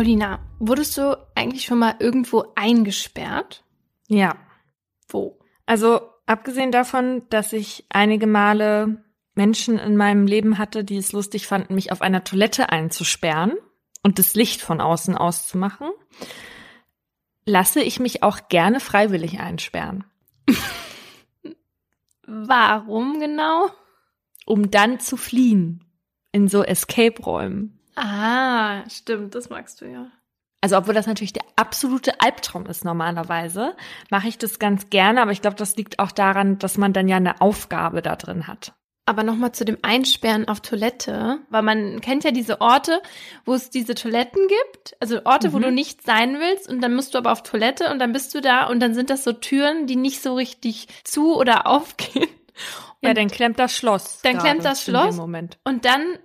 Paulina, wurdest du eigentlich schon mal irgendwo eingesperrt? Ja. Wo? Also abgesehen davon, dass ich einige Male Menschen in meinem Leben hatte, die es lustig fanden, mich auf einer Toilette einzusperren und das Licht von außen auszumachen, lasse ich mich auch gerne freiwillig einsperren. Warum genau? Um dann zu fliehen in so Escape-Räumen. Ah, stimmt, das magst du ja. Also obwohl das natürlich der absolute Albtraum ist normalerweise, mache ich das ganz gerne, aber ich glaube, das liegt auch daran, dass man dann ja eine Aufgabe da drin hat. Aber nochmal zu dem Einsperren auf Toilette, weil man kennt ja diese Orte, wo es diese Toiletten gibt, also Orte, mhm. wo du nicht sein willst und dann musst du aber auf Toilette und dann bist du da und dann sind das so Türen, die nicht so richtig zu oder aufgehen. Und ja, dann klemmt das Schloss. Dann klemmt das Schloss. Und dann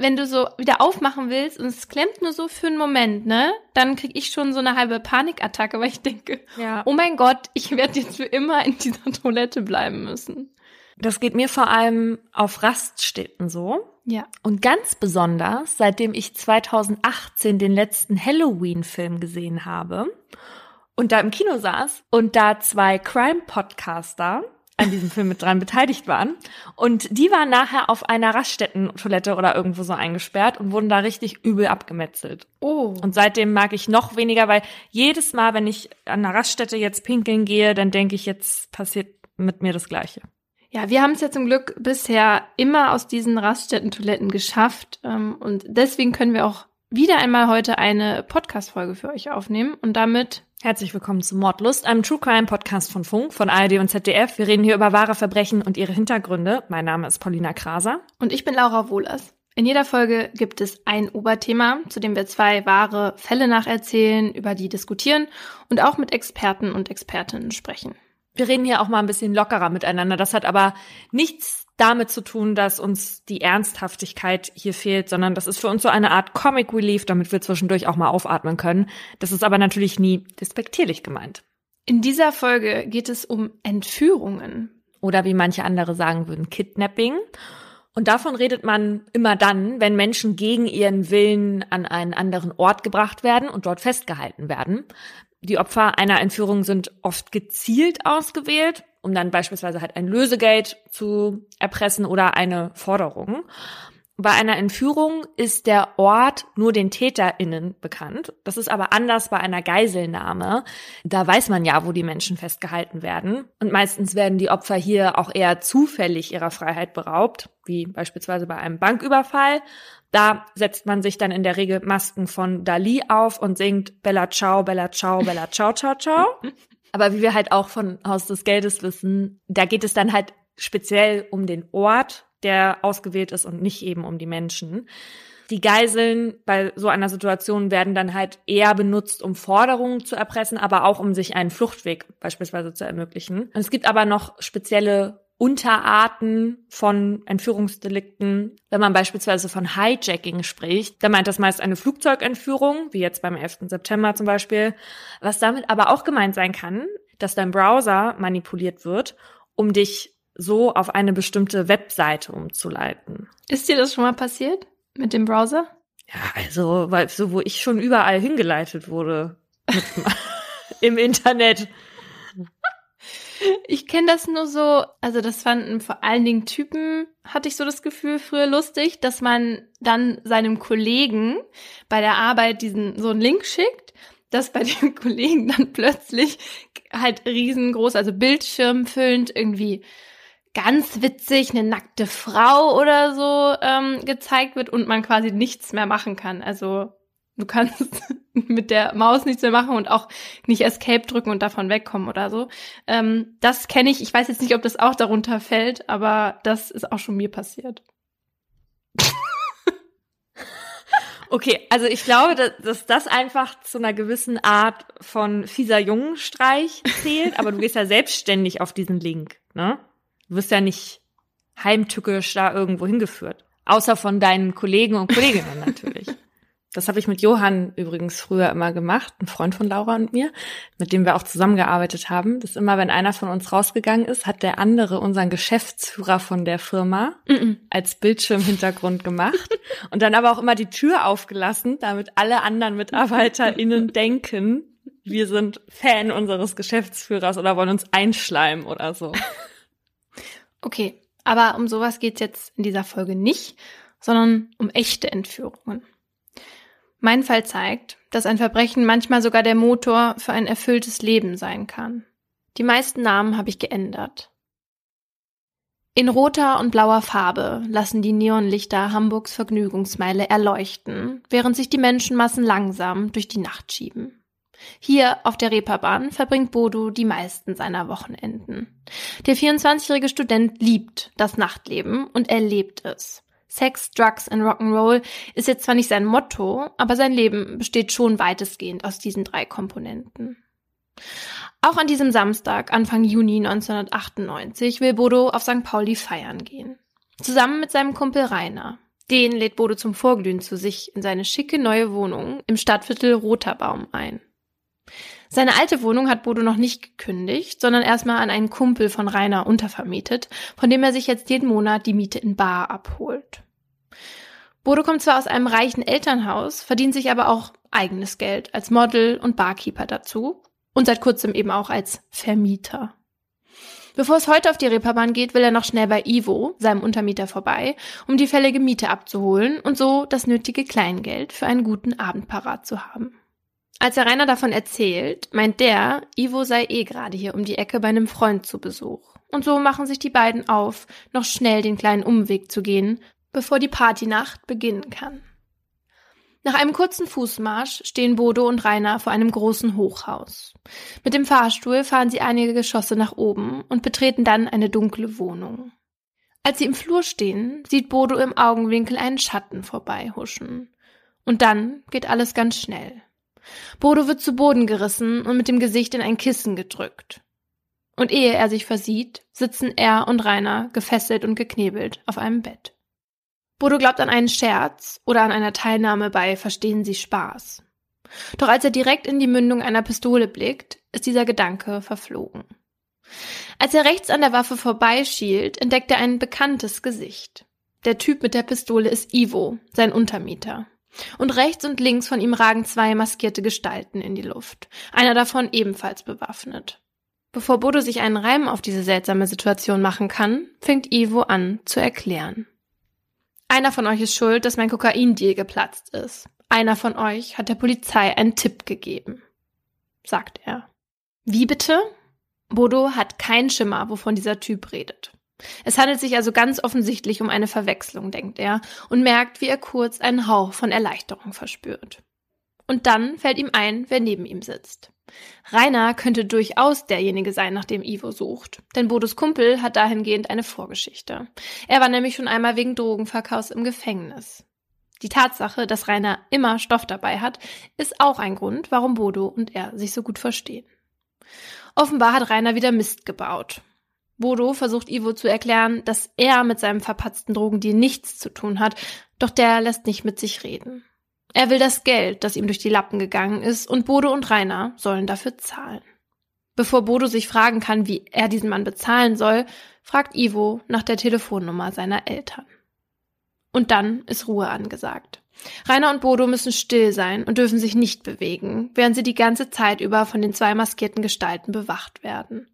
wenn du so wieder aufmachen willst und es klemmt nur so für einen Moment, ne, dann krieg ich schon so eine halbe Panikattacke, weil ich denke, ja. oh mein Gott, ich werde jetzt für immer in dieser Toilette bleiben müssen. Das geht mir vor allem auf Raststätten so. Ja. Und ganz besonders, seitdem ich 2018 den letzten Halloween-Film gesehen habe und da im Kino saß und da zwei Crime-Podcaster an diesem Film mit dran beteiligt waren. Und die waren nachher auf einer Raststätten-Toilette oder irgendwo so eingesperrt und wurden da richtig übel abgemetzelt. Oh. Und seitdem mag ich noch weniger, weil jedes Mal, wenn ich an einer Raststätte jetzt pinkeln gehe, dann denke ich, jetzt passiert mit mir das Gleiche. Ja, wir haben es ja zum Glück bisher immer aus diesen Raststätten-Toiletten geschafft. Ähm, und deswegen können wir auch wieder einmal heute eine Podcast-Folge für euch aufnehmen. Und damit Herzlich willkommen zu Mordlust, einem True Crime Podcast von Funk, von ARD und ZDF. Wir reden hier über wahre Verbrechen und ihre Hintergründe. Mein Name ist Paulina Kraser. Und ich bin Laura Wohlers. In jeder Folge gibt es ein Oberthema, zu dem wir zwei wahre Fälle nacherzählen, über die diskutieren und auch mit Experten und Expertinnen sprechen. Wir reden hier auch mal ein bisschen lockerer miteinander. Das hat aber nichts damit zu tun, dass uns die Ernsthaftigkeit hier fehlt, sondern das ist für uns so eine Art Comic Relief, damit wir zwischendurch auch mal aufatmen können. Das ist aber natürlich nie despektierlich gemeint. In dieser Folge geht es um Entführungen. Oder wie manche andere sagen würden, Kidnapping. Und davon redet man immer dann, wenn Menschen gegen ihren Willen an einen anderen Ort gebracht werden und dort festgehalten werden. Die Opfer einer Entführung sind oft gezielt ausgewählt um dann beispielsweise halt ein Lösegeld zu erpressen oder eine Forderung. Bei einer Entführung ist der Ort nur den TäterInnen bekannt. Das ist aber anders bei einer Geiselnahme. Da weiß man ja, wo die Menschen festgehalten werden. Und meistens werden die Opfer hier auch eher zufällig ihrer Freiheit beraubt, wie beispielsweise bei einem Banküberfall. Da setzt man sich dann in der Regel Masken von Dali auf und singt Bella Ciao, Bella Ciao, Bella Ciao, Ciao, Ciao. Aber wie wir halt auch von Haus des Geldes wissen, da geht es dann halt speziell um den Ort, der ausgewählt ist und nicht eben um die Menschen. Die Geiseln bei so einer Situation werden dann halt eher benutzt, um Forderungen zu erpressen, aber auch um sich einen Fluchtweg beispielsweise zu ermöglichen. Und es gibt aber noch spezielle Unterarten von Entführungsdelikten. Wenn man beispielsweise von Hijacking spricht, dann meint das meist eine Flugzeugentführung, wie jetzt beim 11. September zum Beispiel. Was damit aber auch gemeint sein kann, dass dein Browser manipuliert wird, um dich so auf eine bestimmte Webseite umzuleiten. Ist dir das schon mal passiert mit dem Browser? Ja, also, weil so, wo ich schon überall hingeleitet wurde im Internet. Ich kenne das nur so, also das fanden vor allen Dingen Typen, hatte ich so das Gefühl, früher lustig, dass man dann seinem Kollegen bei der Arbeit diesen so einen Link schickt, dass bei dem Kollegen dann plötzlich halt riesengroß, also bildschirmfüllend irgendwie ganz witzig eine nackte Frau oder so ähm, gezeigt wird und man quasi nichts mehr machen kann. Also Du kannst mit der Maus nichts mehr machen und auch nicht Escape drücken und davon wegkommen oder so. Ähm, das kenne ich. Ich weiß jetzt nicht, ob das auch darunter fällt, aber das ist auch schon mir passiert. Okay, also ich glaube, dass, dass das einfach zu einer gewissen Art von fieser Jungenstreich zählt, aber du gehst ja selbstständig auf diesen Link, ne? Du wirst ja nicht heimtückisch da irgendwo hingeführt. Außer von deinen Kollegen und Kolleginnen natürlich. Das habe ich mit Johann übrigens früher immer gemacht, ein Freund von Laura und mir, mit dem wir auch zusammengearbeitet haben. Dass immer, wenn einer von uns rausgegangen ist, hat der andere unseren Geschäftsführer von der Firma mm -mm. als Bildschirmhintergrund gemacht und dann aber auch immer die Tür aufgelassen, damit alle anderen MitarbeiterInnen denken, wir sind Fan unseres Geschäftsführers oder wollen uns einschleimen oder so. Okay, aber um sowas geht's jetzt in dieser Folge nicht, sondern um echte Entführungen. Mein Fall zeigt, dass ein Verbrechen manchmal sogar der Motor für ein erfülltes Leben sein kann. Die meisten Namen habe ich geändert. In roter und blauer Farbe lassen die Neonlichter Hamburgs Vergnügungsmeile erleuchten, während sich die Menschenmassen langsam durch die Nacht schieben. Hier auf der Reeperbahn verbringt Bodo die meisten seiner Wochenenden. Der 24-jährige Student liebt das Nachtleben und erlebt es. Sex, Drugs and Rock'n'Roll ist jetzt zwar nicht sein Motto, aber sein Leben besteht schon weitestgehend aus diesen drei Komponenten. Auch an diesem Samstag, Anfang Juni 1998, will Bodo auf St. Pauli feiern gehen. Zusammen mit seinem Kumpel Rainer. Den lädt Bodo zum Vorglühen zu sich in seine schicke neue Wohnung im Stadtviertel Roterbaum ein. Seine alte Wohnung hat Bodo noch nicht gekündigt, sondern erstmal an einen Kumpel von Rainer untervermietet, von dem er sich jetzt jeden Monat die Miete in Bar abholt. Bodo kommt zwar aus einem reichen Elternhaus, verdient sich aber auch eigenes Geld als Model und Barkeeper dazu und seit kurzem eben auch als Vermieter. Bevor es heute auf die Reeperbahn geht, will er noch schnell bei Ivo, seinem Untermieter, vorbei, um die fällige Miete abzuholen und so das nötige Kleingeld für einen guten Abend parat zu haben. Als er Rainer davon erzählt, meint der, Ivo sei eh gerade hier um die Ecke bei einem Freund zu Besuch. Und so machen sich die beiden auf, noch schnell den kleinen Umweg zu gehen, bevor die Partynacht beginnen kann. Nach einem kurzen Fußmarsch stehen Bodo und Rainer vor einem großen Hochhaus. Mit dem Fahrstuhl fahren sie einige Geschosse nach oben und betreten dann eine dunkle Wohnung. Als sie im Flur stehen, sieht Bodo im Augenwinkel einen Schatten vorbeihuschen. Und dann geht alles ganz schnell. Bodo wird zu Boden gerissen und mit dem Gesicht in ein Kissen gedrückt. Und ehe er sich versieht, sitzen er und Rainer gefesselt und geknebelt auf einem Bett. Bodo glaubt an einen Scherz oder an einer Teilnahme bei Verstehen Sie Spaß. Doch als er direkt in die Mündung einer Pistole blickt, ist dieser Gedanke verflogen. Als er rechts an der Waffe vorbeischielt, entdeckt er ein bekanntes Gesicht. Der Typ mit der Pistole ist Ivo, sein Untermieter. Und rechts und links von ihm ragen zwei maskierte Gestalten in die Luft, einer davon ebenfalls bewaffnet. Bevor Bodo sich einen Reim auf diese seltsame Situation machen kann, fängt Ivo an zu erklären. Einer von euch ist schuld, dass mein Kokaindeal geplatzt ist. Einer von euch hat der Polizei einen Tipp gegeben, sagt er. Wie bitte? Bodo hat keinen Schimmer, wovon dieser Typ redet. Es handelt sich also ganz offensichtlich um eine Verwechslung, denkt er, und merkt, wie er kurz einen Hauch von Erleichterung verspürt. Und dann fällt ihm ein, wer neben ihm sitzt. Rainer könnte durchaus derjenige sein, nach dem Ivo sucht, denn Bodos Kumpel hat dahingehend eine Vorgeschichte. Er war nämlich schon einmal wegen Drogenverkaufs im Gefängnis. Die Tatsache, dass Rainer immer Stoff dabei hat, ist auch ein Grund, warum Bodo und er sich so gut verstehen. Offenbar hat Rainer wieder Mist gebaut. Bodo versucht Ivo zu erklären, dass er mit seinem verpatzten Drogendeal nichts zu tun hat, doch der lässt nicht mit sich reden. Er will das Geld, das ihm durch die Lappen gegangen ist, und Bodo und Rainer sollen dafür zahlen. Bevor Bodo sich fragen kann, wie er diesen Mann bezahlen soll, fragt Ivo nach der Telefonnummer seiner Eltern. Und dann ist Ruhe angesagt. Rainer und Bodo müssen still sein und dürfen sich nicht bewegen, während sie die ganze Zeit über von den zwei maskierten Gestalten bewacht werden.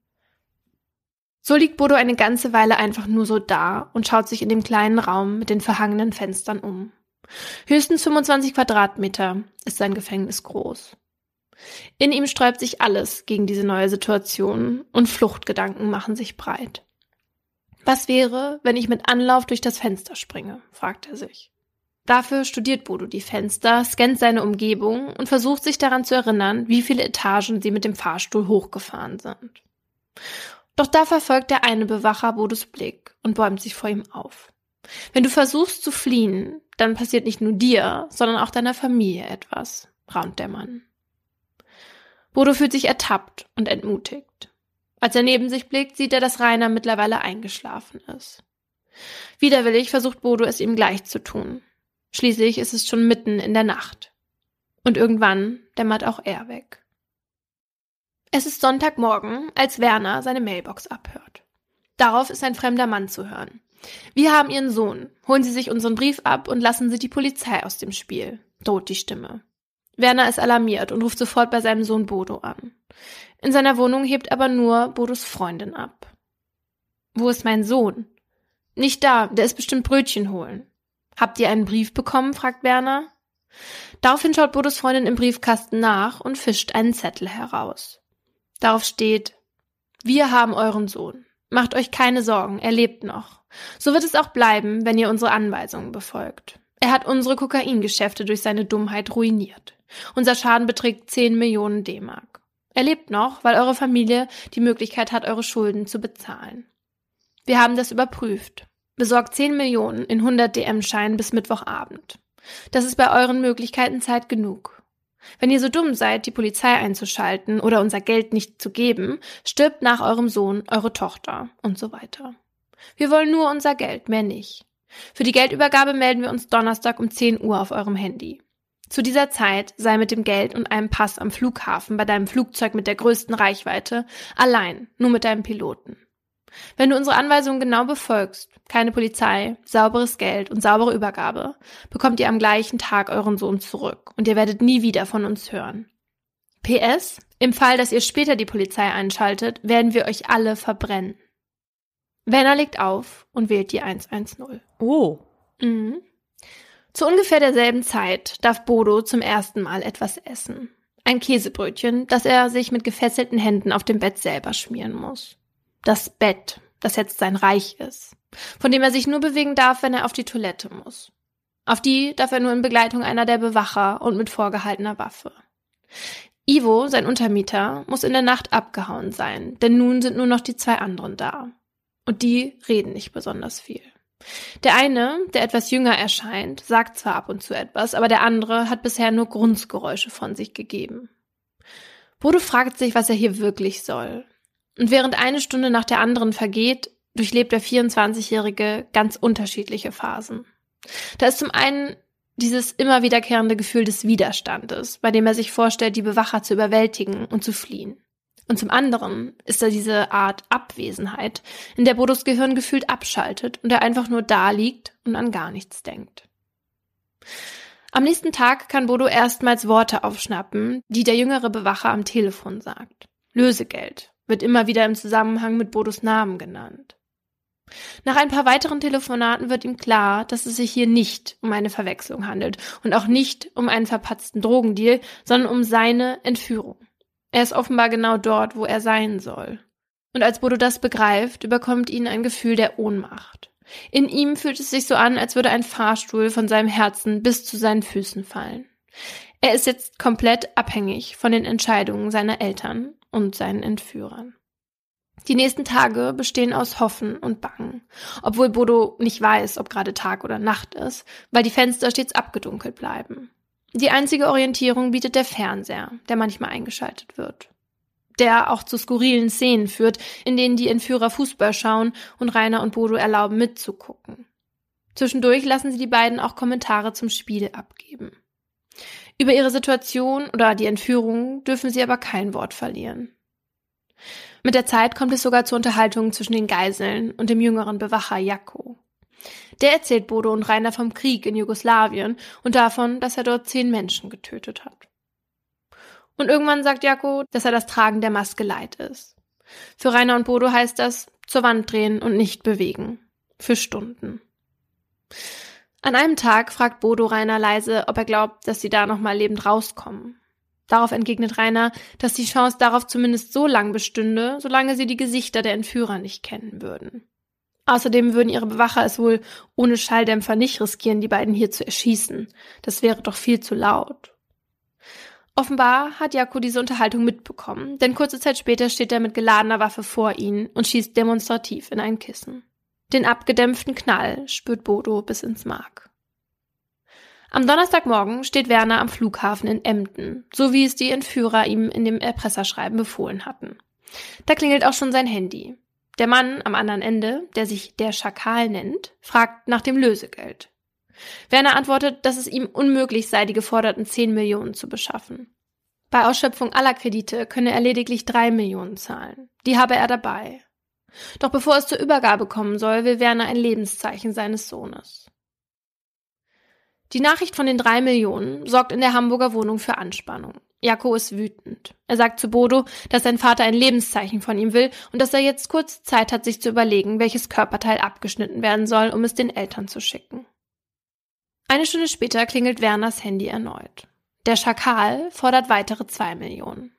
So liegt Bodo eine ganze Weile einfach nur so da und schaut sich in dem kleinen Raum mit den verhangenen Fenstern um. Höchstens 25 Quadratmeter ist sein Gefängnis groß. In ihm sträubt sich alles gegen diese neue Situation und Fluchtgedanken machen sich breit. Was wäre, wenn ich mit Anlauf durch das Fenster springe? fragt er sich. Dafür studiert Bodo die Fenster, scannt seine Umgebung und versucht sich daran zu erinnern, wie viele Etagen sie mit dem Fahrstuhl hochgefahren sind. Doch da verfolgt der eine Bewacher Bodos Blick und bäumt sich vor ihm auf. Wenn du versuchst zu fliehen, dann passiert nicht nur dir, sondern auch deiner Familie etwas, raunt der Mann. Bodo fühlt sich ertappt und entmutigt. Als er neben sich blickt, sieht er, dass Rainer mittlerweile eingeschlafen ist. Widerwillig versucht Bodo es ihm gleich zu tun. Schließlich ist es schon mitten in der Nacht. Und irgendwann dämmert auch er weg. Es ist Sonntagmorgen, als Werner seine Mailbox abhört. Darauf ist ein fremder Mann zu hören. Wir haben Ihren Sohn. Holen Sie sich unseren Brief ab und lassen Sie die Polizei aus dem Spiel, droht die Stimme. Werner ist alarmiert und ruft sofort bei seinem Sohn Bodo an. In seiner Wohnung hebt aber nur Bodos Freundin ab. Wo ist mein Sohn? Nicht da, der ist bestimmt Brötchen holen. Habt ihr einen Brief bekommen? fragt Werner. Daraufhin schaut Bodos Freundin im Briefkasten nach und fischt einen Zettel heraus. Darauf steht, wir haben euren Sohn. Macht euch keine Sorgen, er lebt noch. So wird es auch bleiben, wenn ihr unsere Anweisungen befolgt. Er hat unsere Kokaingeschäfte durch seine Dummheit ruiniert. Unser Schaden beträgt 10 Millionen D-Mark. Er lebt noch, weil eure Familie die Möglichkeit hat, eure Schulden zu bezahlen. Wir haben das überprüft. Besorgt 10 Millionen in 100 DM-Scheinen bis Mittwochabend. Das ist bei euren Möglichkeiten Zeit genug. Wenn ihr so dumm seid, die Polizei einzuschalten oder unser Geld nicht zu geben, stirbt nach eurem Sohn eure Tochter und so weiter. Wir wollen nur unser Geld, mehr nicht. Für die Geldübergabe melden wir uns Donnerstag um 10 Uhr auf eurem Handy. Zu dieser Zeit sei mit dem Geld und einem Pass am Flughafen bei deinem Flugzeug mit der größten Reichweite allein, nur mit deinem Piloten. Wenn du unsere Anweisungen genau befolgst, keine Polizei, sauberes Geld und saubere Übergabe, bekommt ihr am gleichen Tag euren Sohn zurück und ihr werdet nie wieder von uns hören. PS, im Fall, dass ihr später die Polizei einschaltet, werden wir euch alle verbrennen. Werner legt auf und wählt die 110. Oh. Mhm. Zu ungefähr derselben Zeit darf Bodo zum ersten Mal etwas essen. Ein Käsebrötchen, das er sich mit gefesselten Händen auf dem Bett selber schmieren muss. Das Bett, das jetzt sein Reich ist, von dem er sich nur bewegen darf, wenn er auf die Toilette muss. Auf die darf er nur in Begleitung einer der Bewacher und mit vorgehaltener Waffe. Ivo, sein Untermieter, muss in der Nacht abgehauen sein, denn nun sind nur noch die zwei anderen da. Und die reden nicht besonders viel. Der eine, der etwas jünger erscheint, sagt zwar ab und zu etwas, aber der andere hat bisher nur Grunzgeräusche von sich gegeben. Bodo fragt sich, was er hier wirklich soll. Und während eine Stunde nach der anderen vergeht, durchlebt der 24-Jährige ganz unterschiedliche Phasen. Da ist zum einen dieses immer wiederkehrende Gefühl des Widerstandes, bei dem er sich vorstellt, die Bewacher zu überwältigen und zu fliehen. Und zum anderen ist da diese Art Abwesenheit, in der Bodos Gehirn gefühlt abschaltet und er einfach nur da liegt und an gar nichts denkt. Am nächsten Tag kann Bodo erstmals Worte aufschnappen, die der jüngere Bewacher am Telefon sagt. Lösegeld wird immer wieder im Zusammenhang mit Bodos Namen genannt. Nach ein paar weiteren Telefonaten wird ihm klar, dass es sich hier nicht um eine Verwechslung handelt und auch nicht um einen verpatzten Drogendeal, sondern um seine Entführung. Er ist offenbar genau dort, wo er sein soll. Und als Bodo das begreift, überkommt ihn ein Gefühl der Ohnmacht. In ihm fühlt es sich so an, als würde ein Fahrstuhl von seinem Herzen bis zu seinen Füßen fallen. Er ist jetzt komplett abhängig von den Entscheidungen seiner Eltern und seinen Entführern. Die nächsten Tage bestehen aus Hoffen und Bangen, obwohl Bodo nicht weiß, ob gerade Tag oder Nacht ist, weil die Fenster stets abgedunkelt bleiben. Die einzige Orientierung bietet der Fernseher, der manchmal eingeschaltet wird. Der auch zu skurrilen Szenen führt, in denen die Entführer Fußball schauen und Rainer und Bodo erlauben mitzugucken. Zwischendurch lassen sie die beiden auch Kommentare zum Spiel abgeben. Über ihre Situation oder die Entführung dürfen sie aber kein Wort verlieren. Mit der Zeit kommt es sogar zu Unterhaltungen zwischen den Geiseln und dem jüngeren Bewacher Jakko. Der erzählt Bodo und Rainer vom Krieg in Jugoslawien und davon, dass er dort zehn Menschen getötet hat. Und irgendwann sagt Jakko, dass er das Tragen der Maske leid ist. Für Rainer und Bodo heißt das zur Wand drehen und nicht bewegen. Für Stunden. An einem Tag fragt Bodo Rainer leise, ob er glaubt, dass sie da nochmal lebend rauskommen. Darauf entgegnet Rainer, dass die Chance darauf zumindest so lang bestünde, solange sie die Gesichter der Entführer nicht kennen würden. Außerdem würden ihre Bewacher es wohl ohne Schalldämpfer nicht riskieren, die beiden hier zu erschießen. Das wäre doch viel zu laut. Offenbar hat Jaco diese Unterhaltung mitbekommen, denn kurze Zeit später steht er mit geladener Waffe vor ihnen und schießt demonstrativ in ein Kissen. Den abgedämpften Knall spürt Bodo bis ins Mark. Am Donnerstagmorgen steht Werner am Flughafen in Emden, so wie es die Entführer ihm in dem Erpresserschreiben befohlen hatten. Da klingelt auch schon sein Handy. Der Mann am anderen Ende, der sich der Schakal nennt, fragt nach dem Lösegeld. Werner antwortet, dass es ihm unmöglich sei, die geforderten 10 Millionen zu beschaffen. Bei Ausschöpfung aller Kredite könne er lediglich 3 Millionen zahlen. Die habe er dabei. Doch bevor es zur Übergabe kommen soll, will Werner ein Lebenszeichen seines Sohnes. Die Nachricht von den drei Millionen sorgt in der Hamburger Wohnung für Anspannung. Jako ist wütend. Er sagt zu Bodo, dass sein Vater ein Lebenszeichen von ihm will und dass er jetzt kurz Zeit hat, sich zu überlegen, welches Körperteil abgeschnitten werden soll, um es den Eltern zu schicken. Eine Stunde später klingelt Werners Handy erneut. Der Schakal fordert weitere zwei Millionen.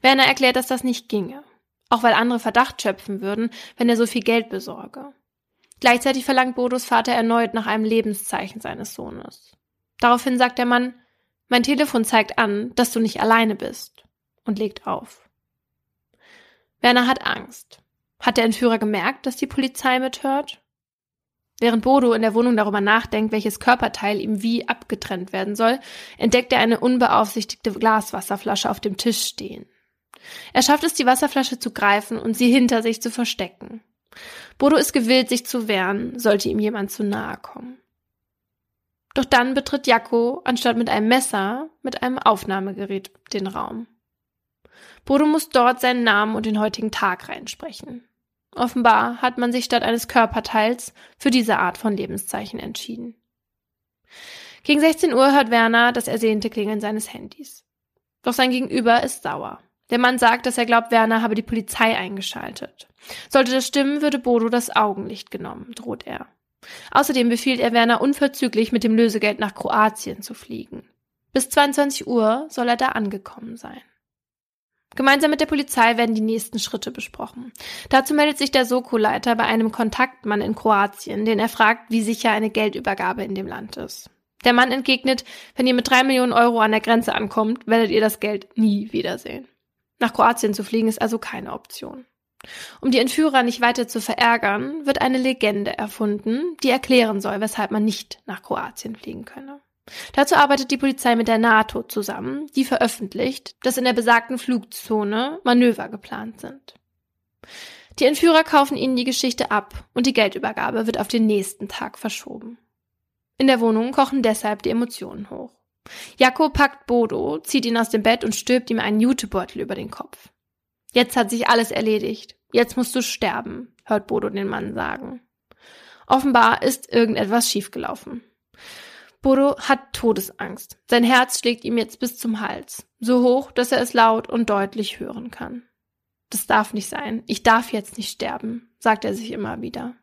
Werner erklärt, dass das nicht ginge. Auch weil andere Verdacht schöpfen würden, wenn er so viel Geld besorge. Gleichzeitig verlangt Bodos Vater erneut nach einem Lebenszeichen seines Sohnes. Daraufhin sagt der Mann, mein Telefon zeigt an, dass du nicht alleine bist und legt auf. Werner hat Angst. Hat der Entführer gemerkt, dass die Polizei mithört? Während Bodo in der Wohnung darüber nachdenkt, welches Körperteil ihm wie abgetrennt werden soll, entdeckt er eine unbeaufsichtigte Glaswasserflasche auf dem Tisch stehen. Er schafft es, die Wasserflasche zu greifen und sie hinter sich zu verstecken. Bodo ist gewillt, sich zu wehren, sollte ihm jemand zu nahe kommen. Doch dann betritt Jakko, anstatt mit einem Messer, mit einem Aufnahmegerät den Raum. Bodo muss dort seinen Namen und den heutigen Tag reinsprechen. Offenbar hat man sich statt eines Körperteils für diese Art von Lebenszeichen entschieden. Gegen 16 Uhr hört Werner das ersehnte Klingeln seines Handys. Doch sein Gegenüber ist sauer. Der Mann sagt, dass er glaubt, Werner habe die Polizei eingeschaltet. Sollte das stimmen, würde Bodo das Augenlicht genommen, droht er. Außerdem befiehlt er Werner unverzüglich mit dem Lösegeld nach Kroatien zu fliegen. Bis 22 Uhr soll er da angekommen sein. Gemeinsam mit der Polizei werden die nächsten Schritte besprochen. Dazu meldet sich der Soko-Leiter bei einem Kontaktmann in Kroatien, den er fragt, wie sicher eine Geldübergabe in dem Land ist. Der Mann entgegnet, wenn ihr mit drei Millionen Euro an der Grenze ankommt, werdet ihr das Geld nie wiedersehen. Nach Kroatien zu fliegen ist also keine Option. Um die Entführer nicht weiter zu verärgern, wird eine Legende erfunden, die erklären soll, weshalb man nicht nach Kroatien fliegen könne. Dazu arbeitet die Polizei mit der NATO zusammen, die veröffentlicht, dass in der besagten Flugzone Manöver geplant sind. Die Entführer kaufen ihnen die Geschichte ab und die Geldübergabe wird auf den nächsten Tag verschoben. In der Wohnung kochen deshalb die Emotionen hoch. Jakob packt Bodo, zieht ihn aus dem Bett und stülpt ihm einen Jutebeutel über den Kopf. Jetzt hat sich alles erledigt. Jetzt musst du sterben, hört Bodo den Mann sagen. Offenbar ist irgendetwas schiefgelaufen. Bodo hat Todesangst. Sein Herz schlägt ihm jetzt bis zum Hals, so hoch, dass er es laut und deutlich hören kann. Das darf nicht sein. Ich darf jetzt nicht sterben, sagt er sich immer wieder.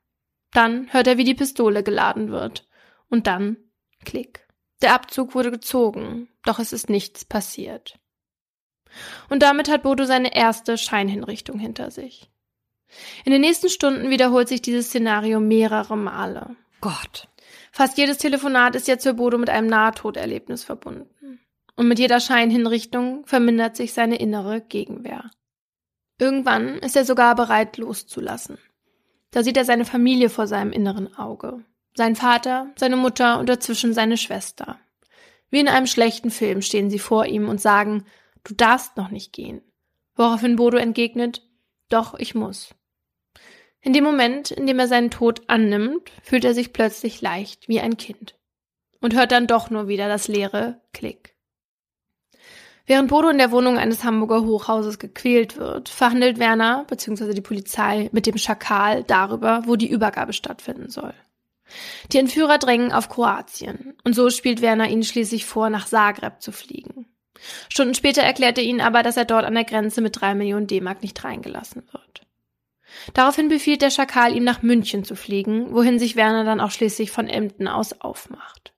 Dann hört er, wie die Pistole geladen wird. Und dann Klick. Der Abzug wurde gezogen, doch es ist nichts passiert. Und damit hat Bodo seine erste Scheinhinrichtung hinter sich. In den nächsten Stunden wiederholt sich dieses Szenario mehrere Male. Gott. Fast jedes Telefonat ist jetzt für Bodo mit einem Nahtoderlebnis verbunden. Und mit jeder Scheinhinrichtung vermindert sich seine innere Gegenwehr. Irgendwann ist er sogar bereit loszulassen. Da sieht er seine Familie vor seinem inneren Auge. Sein Vater, seine Mutter und dazwischen seine Schwester. Wie in einem schlechten Film stehen sie vor ihm und sagen, du darfst noch nicht gehen. Woraufhin Bodo entgegnet, doch, ich muss. In dem Moment, in dem er seinen Tod annimmt, fühlt er sich plötzlich leicht wie ein Kind und hört dann doch nur wieder das leere Klick. Während Bodo in der Wohnung eines Hamburger Hochhauses gequält wird, verhandelt Werner bzw. die Polizei mit dem Schakal darüber, wo die Übergabe stattfinden soll. Die Entführer drängen auf Kroatien und so spielt Werner ihnen schließlich vor, nach Zagreb zu fliegen. Stunden später erklärt er ihnen aber, dass er dort an der Grenze mit drei Millionen D-Mark nicht reingelassen wird. Daraufhin befiehlt der Schakal ihm nach München zu fliegen, wohin sich Werner dann auch schließlich von Emden aus aufmacht.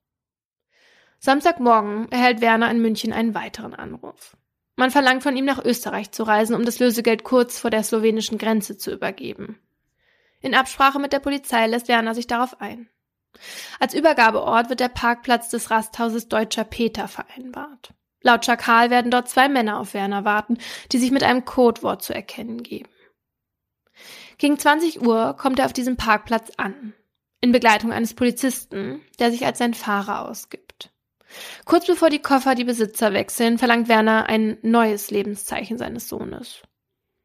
Samstagmorgen erhält Werner in München einen weiteren Anruf. Man verlangt von ihm nach Österreich zu reisen, um das Lösegeld kurz vor der slowenischen Grenze zu übergeben. In Absprache mit der Polizei lässt Werner sich darauf ein. Als Übergabeort wird der Parkplatz des Rasthauses Deutscher Peter vereinbart. Laut Schakal werden dort zwei Männer auf Werner warten, die sich mit einem Codewort zu erkennen geben. Gegen 20 Uhr kommt er auf diesem Parkplatz an, in Begleitung eines Polizisten, der sich als sein Fahrer ausgibt. Kurz bevor die Koffer die Besitzer wechseln, verlangt Werner ein neues Lebenszeichen seines Sohnes.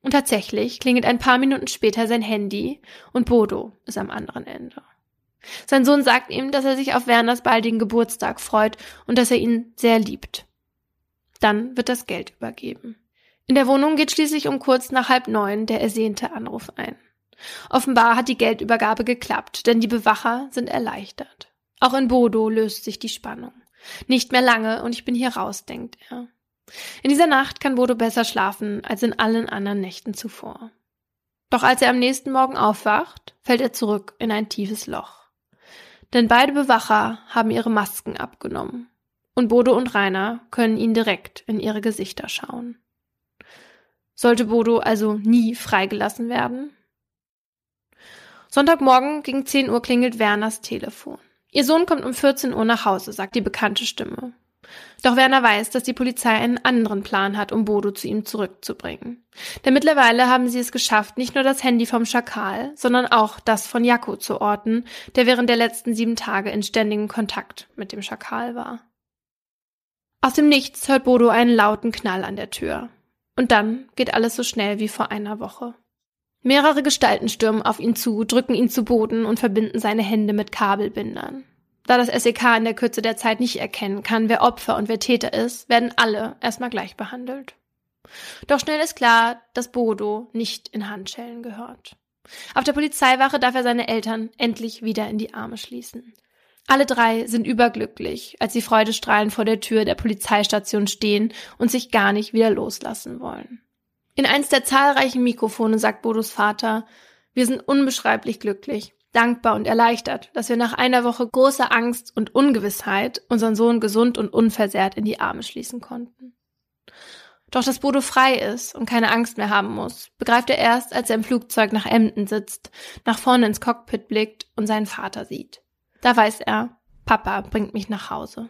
Und tatsächlich klingelt ein paar Minuten später sein Handy und Bodo ist am anderen Ende. Sein Sohn sagt ihm, dass er sich auf Werners baldigen Geburtstag freut und dass er ihn sehr liebt. Dann wird das Geld übergeben. In der Wohnung geht schließlich um kurz nach halb neun der ersehnte Anruf ein. Offenbar hat die Geldübergabe geklappt, denn die Bewacher sind erleichtert. Auch in Bodo löst sich die Spannung. Nicht mehr lange und ich bin hier raus, denkt er. In dieser Nacht kann Bodo besser schlafen als in allen anderen Nächten zuvor. Doch als er am nächsten Morgen aufwacht, fällt er zurück in ein tiefes Loch. Denn beide Bewacher haben ihre Masken abgenommen. Und Bodo und Rainer können ihn direkt in ihre Gesichter schauen. Sollte Bodo also nie freigelassen werden? Sonntagmorgen gegen 10 Uhr klingelt Werners Telefon. Ihr Sohn kommt um 14 Uhr nach Hause, sagt die bekannte Stimme. Doch Werner weiß, dass die Polizei einen anderen Plan hat, um Bodo zu ihm zurückzubringen. Denn mittlerweile haben sie es geschafft, nicht nur das Handy vom Schakal, sondern auch das von Jakko zu orten, der während der letzten sieben Tage in ständigem Kontakt mit dem Schakal war. Aus dem Nichts hört Bodo einen lauten Knall an der Tür. Und dann geht alles so schnell wie vor einer Woche. Mehrere Gestalten stürmen auf ihn zu, drücken ihn zu Boden und verbinden seine Hände mit Kabelbindern. Da das SEK in der Kürze der Zeit nicht erkennen kann, wer Opfer und wer Täter ist, werden alle erstmal gleich behandelt. Doch schnell ist klar, dass Bodo nicht in Handschellen gehört. Auf der Polizeiwache darf er seine Eltern endlich wieder in die Arme schließen. Alle drei sind überglücklich, als sie freudestrahlend vor der Tür der Polizeistation stehen und sich gar nicht wieder loslassen wollen. In eins der zahlreichen Mikrofone sagt Bodos Vater, wir sind unbeschreiblich glücklich dankbar und erleichtert, dass wir nach einer Woche großer Angst und Ungewissheit unseren Sohn gesund und unversehrt in die Arme schließen konnten. Doch dass Bodo frei ist und keine Angst mehr haben muss, begreift er erst, als er im Flugzeug nach Emden sitzt, nach vorne ins Cockpit blickt und seinen Vater sieht. Da weiß er, Papa bringt mich nach Hause.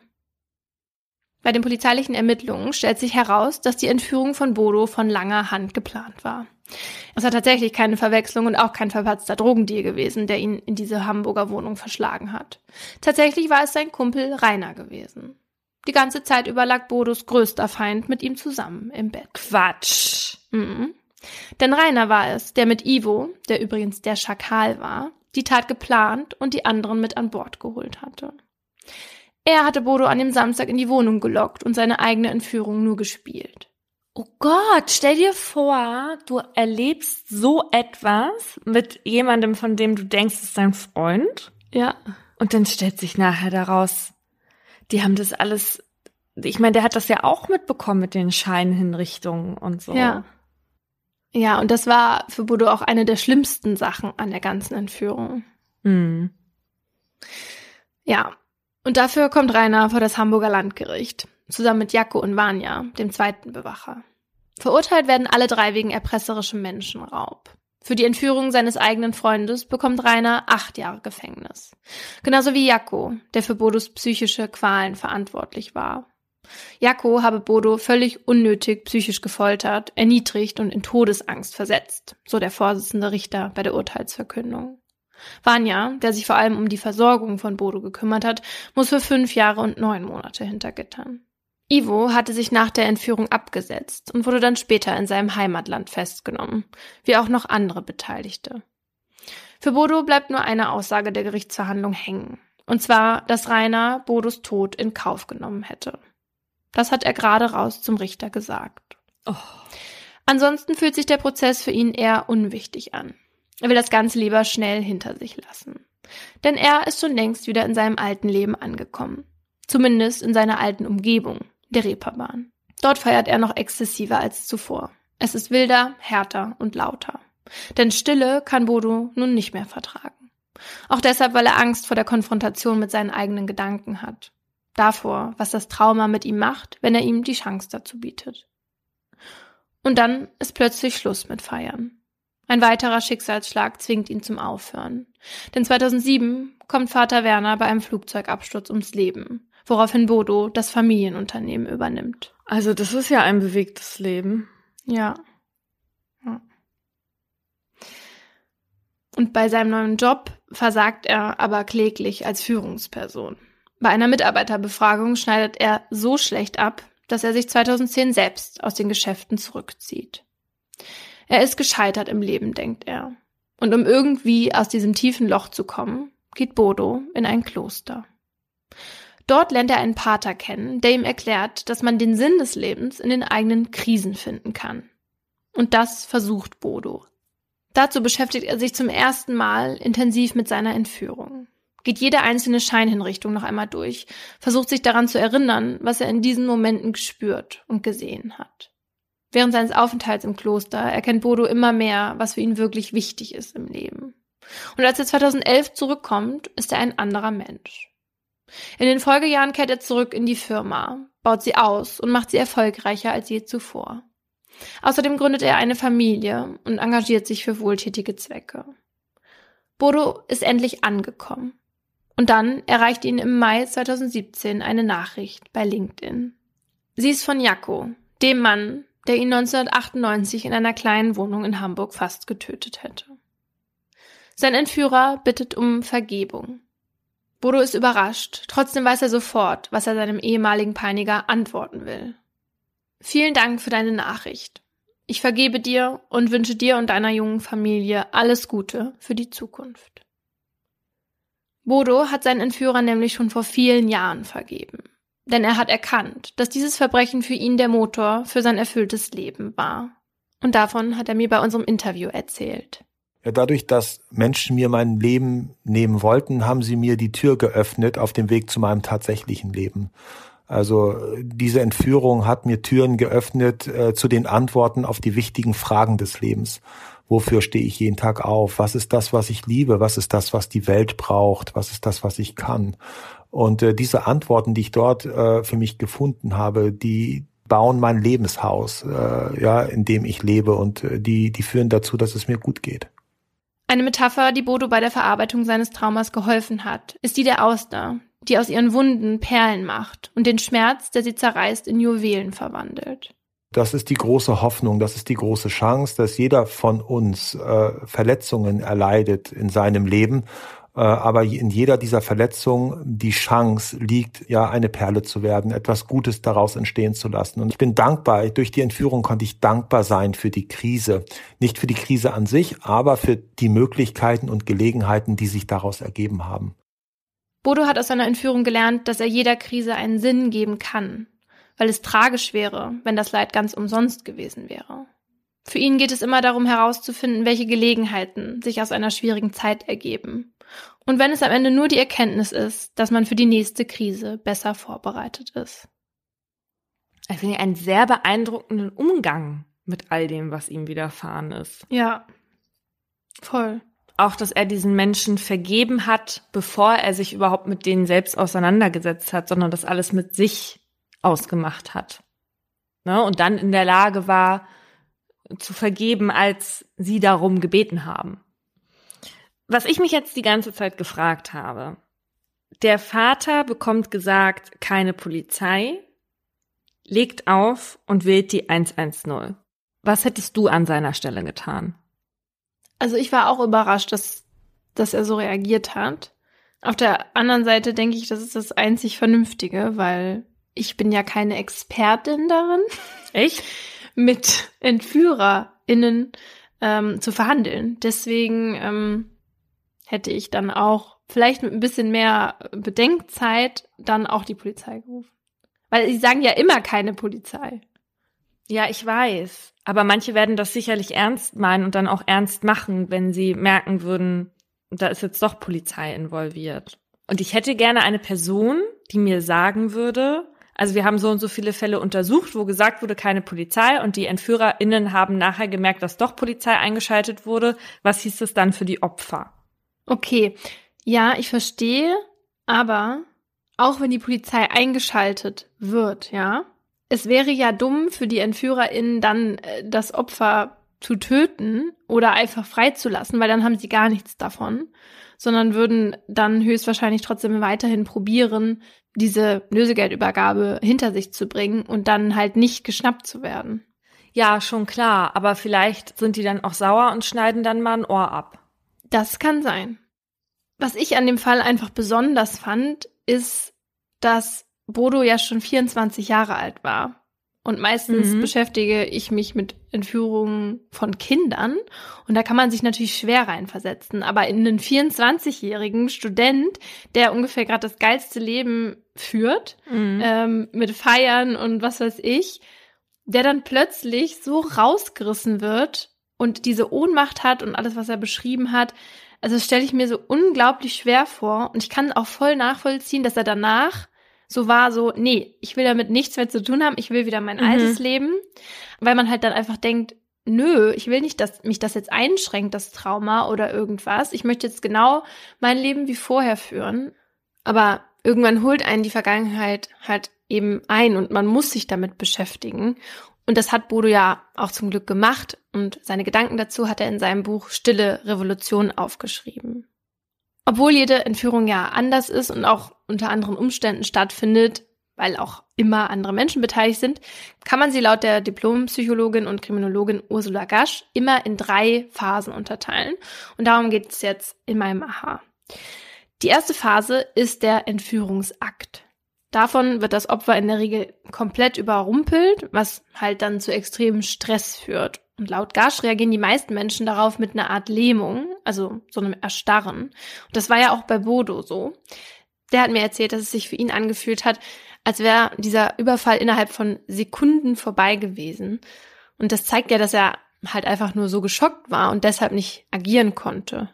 Bei den polizeilichen Ermittlungen stellt sich heraus, dass die Entführung von Bodo von langer Hand geplant war. Es war tatsächlich keine Verwechslung und auch kein verpatzter Drogendeal gewesen, der ihn in diese Hamburger Wohnung verschlagen hat. Tatsächlich war es sein Kumpel Rainer gewesen. Die ganze Zeit über lag Bodos größter Feind mit ihm zusammen im Bett. Quatsch. Mhm. Denn Rainer war es, der mit Ivo, der übrigens der Schakal war, die Tat geplant und die anderen mit an Bord geholt hatte. Er hatte Bodo an dem Samstag in die Wohnung gelockt und seine eigene Entführung nur gespielt. Oh Gott, stell dir vor, du erlebst so etwas mit jemandem, von dem du denkst, es ist dein Freund. Ja. Und dann stellt sich nachher daraus, die haben das alles, ich meine, der hat das ja auch mitbekommen mit den Scheinhinrichtungen und so. Ja. Ja, und das war für Bodo auch eine der schlimmsten Sachen an der ganzen Entführung. Hm. Ja. Und dafür kommt Rainer vor das Hamburger Landgericht zusammen mit Jakko und Vanya, dem zweiten Bewacher. Verurteilt werden alle drei wegen erpresserischem Menschenraub. Für die Entführung seines eigenen Freundes bekommt Rainer acht Jahre Gefängnis. Genauso wie Jakko, der für Bodos psychische Qualen verantwortlich war. Jakko habe Bodo völlig unnötig psychisch gefoltert, erniedrigt und in Todesangst versetzt, so der Vorsitzende Richter bei der Urteilsverkündung. Vanya, der sich vor allem um die Versorgung von Bodo gekümmert hat, muss für fünf Jahre und neun Monate hintergittern. Ivo hatte sich nach der Entführung abgesetzt und wurde dann später in seinem Heimatland festgenommen, wie auch noch andere Beteiligte. Für Bodo bleibt nur eine Aussage der Gerichtsverhandlung hängen, und zwar, dass Rainer Bodos Tod in Kauf genommen hätte. Das hat er gerade raus zum Richter gesagt. Oh. Ansonsten fühlt sich der Prozess für ihn eher unwichtig an. Er will das Ganze lieber schnell hinter sich lassen. Denn er ist schon längst wieder in seinem alten Leben angekommen. Zumindest in seiner alten Umgebung, der Reeperbahn. Dort feiert er noch exzessiver als zuvor. Es ist wilder, härter und lauter. Denn Stille kann Bodo nun nicht mehr vertragen. Auch deshalb, weil er Angst vor der Konfrontation mit seinen eigenen Gedanken hat. Davor, was das Trauma mit ihm macht, wenn er ihm die Chance dazu bietet. Und dann ist plötzlich Schluss mit Feiern. Ein weiterer Schicksalsschlag zwingt ihn zum Aufhören. Denn 2007 kommt Vater Werner bei einem Flugzeugabsturz ums Leben woraufhin Bodo das Familienunternehmen übernimmt. Also das ist ja ein bewegtes Leben. Ja. ja. Und bei seinem neuen Job versagt er aber kläglich als Führungsperson. Bei einer Mitarbeiterbefragung schneidet er so schlecht ab, dass er sich 2010 selbst aus den Geschäften zurückzieht. Er ist gescheitert im Leben, denkt er. Und um irgendwie aus diesem tiefen Loch zu kommen, geht Bodo in ein Kloster. Dort lernt er einen Pater kennen, der ihm erklärt, dass man den Sinn des Lebens in den eigenen Krisen finden kann. Und das versucht Bodo. Dazu beschäftigt er sich zum ersten Mal intensiv mit seiner Entführung, geht jede einzelne Scheinhinrichtung noch einmal durch, versucht sich daran zu erinnern, was er in diesen Momenten gespürt und gesehen hat. Während seines Aufenthalts im Kloster erkennt Bodo immer mehr, was für ihn wirklich wichtig ist im Leben. Und als er 2011 zurückkommt, ist er ein anderer Mensch. In den Folgejahren kehrt er zurück in die Firma, baut sie aus und macht sie erfolgreicher als je zuvor. Außerdem gründet er eine Familie und engagiert sich für wohltätige Zwecke. Bodo ist endlich angekommen. Und dann erreicht ihn im Mai 2017 eine Nachricht bei LinkedIn. Sie ist von Jakko, dem Mann, der ihn 1998 in einer kleinen Wohnung in Hamburg fast getötet hätte. Sein Entführer bittet um Vergebung. Bodo ist überrascht, trotzdem weiß er sofort, was er seinem ehemaligen Peiniger antworten will. Vielen Dank für deine Nachricht. Ich vergebe dir und wünsche dir und deiner jungen Familie alles Gute für die Zukunft. Bodo hat seinen Entführer nämlich schon vor vielen Jahren vergeben. Denn er hat erkannt, dass dieses Verbrechen für ihn der Motor für sein erfülltes Leben war. Und davon hat er mir bei unserem Interview erzählt. Ja, dadurch, dass Menschen mir mein Leben nehmen wollten, haben sie mir die Tür geöffnet auf dem Weg zu meinem tatsächlichen Leben. Also diese Entführung hat mir Türen geöffnet äh, zu den Antworten auf die wichtigen Fragen des Lebens. Wofür stehe ich jeden Tag auf? Was ist das, was ich liebe? Was ist das, was die Welt braucht? Was ist das, was ich kann? Und äh, diese Antworten, die ich dort äh, für mich gefunden habe, die bauen mein Lebenshaus, äh, ja, in dem ich lebe und äh, die, die führen dazu, dass es mir gut geht. Eine Metapher, die Bodo bei der Verarbeitung seines Traumas geholfen hat, ist die der Auster, die aus ihren Wunden Perlen macht und den Schmerz, der sie zerreißt, in Juwelen verwandelt. Das ist die große Hoffnung, das ist die große Chance, dass jeder von uns äh, Verletzungen erleidet in seinem Leben aber in jeder dieser Verletzungen die Chance liegt, ja, eine Perle zu werden, etwas Gutes daraus entstehen zu lassen. Und ich bin dankbar, durch die Entführung konnte ich dankbar sein für die Krise. Nicht für die Krise an sich, aber für die Möglichkeiten und Gelegenheiten, die sich daraus ergeben haben. Bodo hat aus seiner Entführung gelernt, dass er jeder Krise einen Sinn geben kann, weil es tragisch wäre, wenn das Leid ganz umsonst gewesen wäre. Für ihn geht es immer darum herauszufinden, welche Gelegenheiten sich aus einer schwierigen Zeit ergeben und wenn es am Ende nur die Erkenntnis ist, dass man für die nächste Krise besser vorbereitet ist. Ich finde einen sehr beeindruckenden Umgang mit all dem, was ihm widerfahren ist. Ja, voll. Auch, dass er diesen Menschen vergeben hat, bevor er sich überhaupt mit denen selbst auseinandergesetzt hat, sondern das alles mit sich ausgemacht hat. Ne? Und dann in der Lage war, zu vergeben, als sie darum gebeten haben. Was ich mich jetzt die ganze Zeit gefragt habe, der Vater bekommt gesagt, keine Polizei, legt auf und wählt die 110. Was hättest du an seiner Stelle getan? Also ich war auch überrascht, dass, dass er so reagiert hat. Auf der anderen Seite denke ich, das ist das einzig Vernünftige, weil ich bin ja keine Expertin darin. Echt? mit EntführerInnen ähm, zu verhandeln. Deswegen ähm, hätte ich dann auch vielleicht mit ein bisschen mehr Bedenkzeit dann auch die Polizei gerufen. Weil sie sagen ja immer keine Polizei. Ja, ich weiß. Aber manche werden das sicherlich ernst meinen und dann auch ernst machen, wenn sie merken würden, da ist jetzt doch Polizei involviert. Und ich hätte gerne eine Person, die mir sagen würde, also wir haben so und so viele Fälle untersucht, wo gesagt wurde, keine Polizei und die EntführerInnen haben nachher gemerkt, dass doch Polizei eingeschaltet wurde. Was hieß das dann für die Opfer? Okay, ja, ich verstehe, aber auch wenn die Polizei eingeschaltet wird, ja, es wäre ja dumm für die EntführerInnen dann äh, das Opfer zu töten oder einfach freizulassen, weil dann haben sie gar nichts davon, sondern würden dann höchstwahrscheinlich trotzdem weiterhin probieren, diese Lösegeldübergabe hinter sich zu bringen und dann halt nicht geschnappt zu werden. Ja, schon klar, aber vielleicht sind die dann auch sauer und schneiden dann mal ein Ohr ab. Das kann sein. Was ich an dem Fall einfach besonders fand, ist, dass Bodo ja schon 24 Jahre alt war. Und meistens Mhm. beschäftige ich mich mit Entführungen von Kindern. Und da kann man sich natürlich schwer reinversetzen. Aber in einen 24-jährigen Student, der ungefähr gerade das geilste Leben führt, Mhm. ähm, mit Feiern und was weiß ich, der dann plötzlich so rausgerissen wird und diese Ohnmacht hat und alles, was er beschrieben hat. Also das stelle ich mir so unglaublich schwer vor. Und ich kann auch voll nachvollziehen, dass er danach so war, so, nee, ich will damit nichts mehr zu tun haben, ich will wieder mein Mhm. altes Leben, weil man halt dann einfach denkt, nö, ich will nicht, dass mich das jetzt einschränkt, das Trauma oder irgendwas. Ich möchte jetzt genau mein Leben wie vorher führen. Aber irgendwann holt einen die Vergangenheit halt eben ein und man muss sich damit beschäftigen. Und das hat Bodo ja auch zum Glück gemacht und seine Gedanken dazu hat er in seinem Buch Stille Revolution aufgeschrieben. Obwohl jede Entführung ja anders ist und auch unter anderen Umständen stattfindet, weil auch immer andere Menschen beteiligt sind, kann man sie laut der Diplompsychologin und Kriminologin Ursula Gasch immer in drei Phasen unterteilen. Und darum geht es jetzt in meinem Aha. Die erste Phase ist der Entführungsakt. Davon wird das Opfer in der Regel komplett überrumpelt, was halt dann zu extremem Stress führt. Und laut Gasch reagieren die meisten Menschen darauf mit einer Art Lähmung, also so einem Erstarren. Und das war ja auch bei Bodo so. Der hat mir erzählt, dass es sich für ihn angefühlt hat, als wäre dieser Überfall innerhalb von Sekunden vorbei gewesen. Und das zeigt ja, dass er halt einfach nur so geschockt war und deshalb nicht agieren konnte.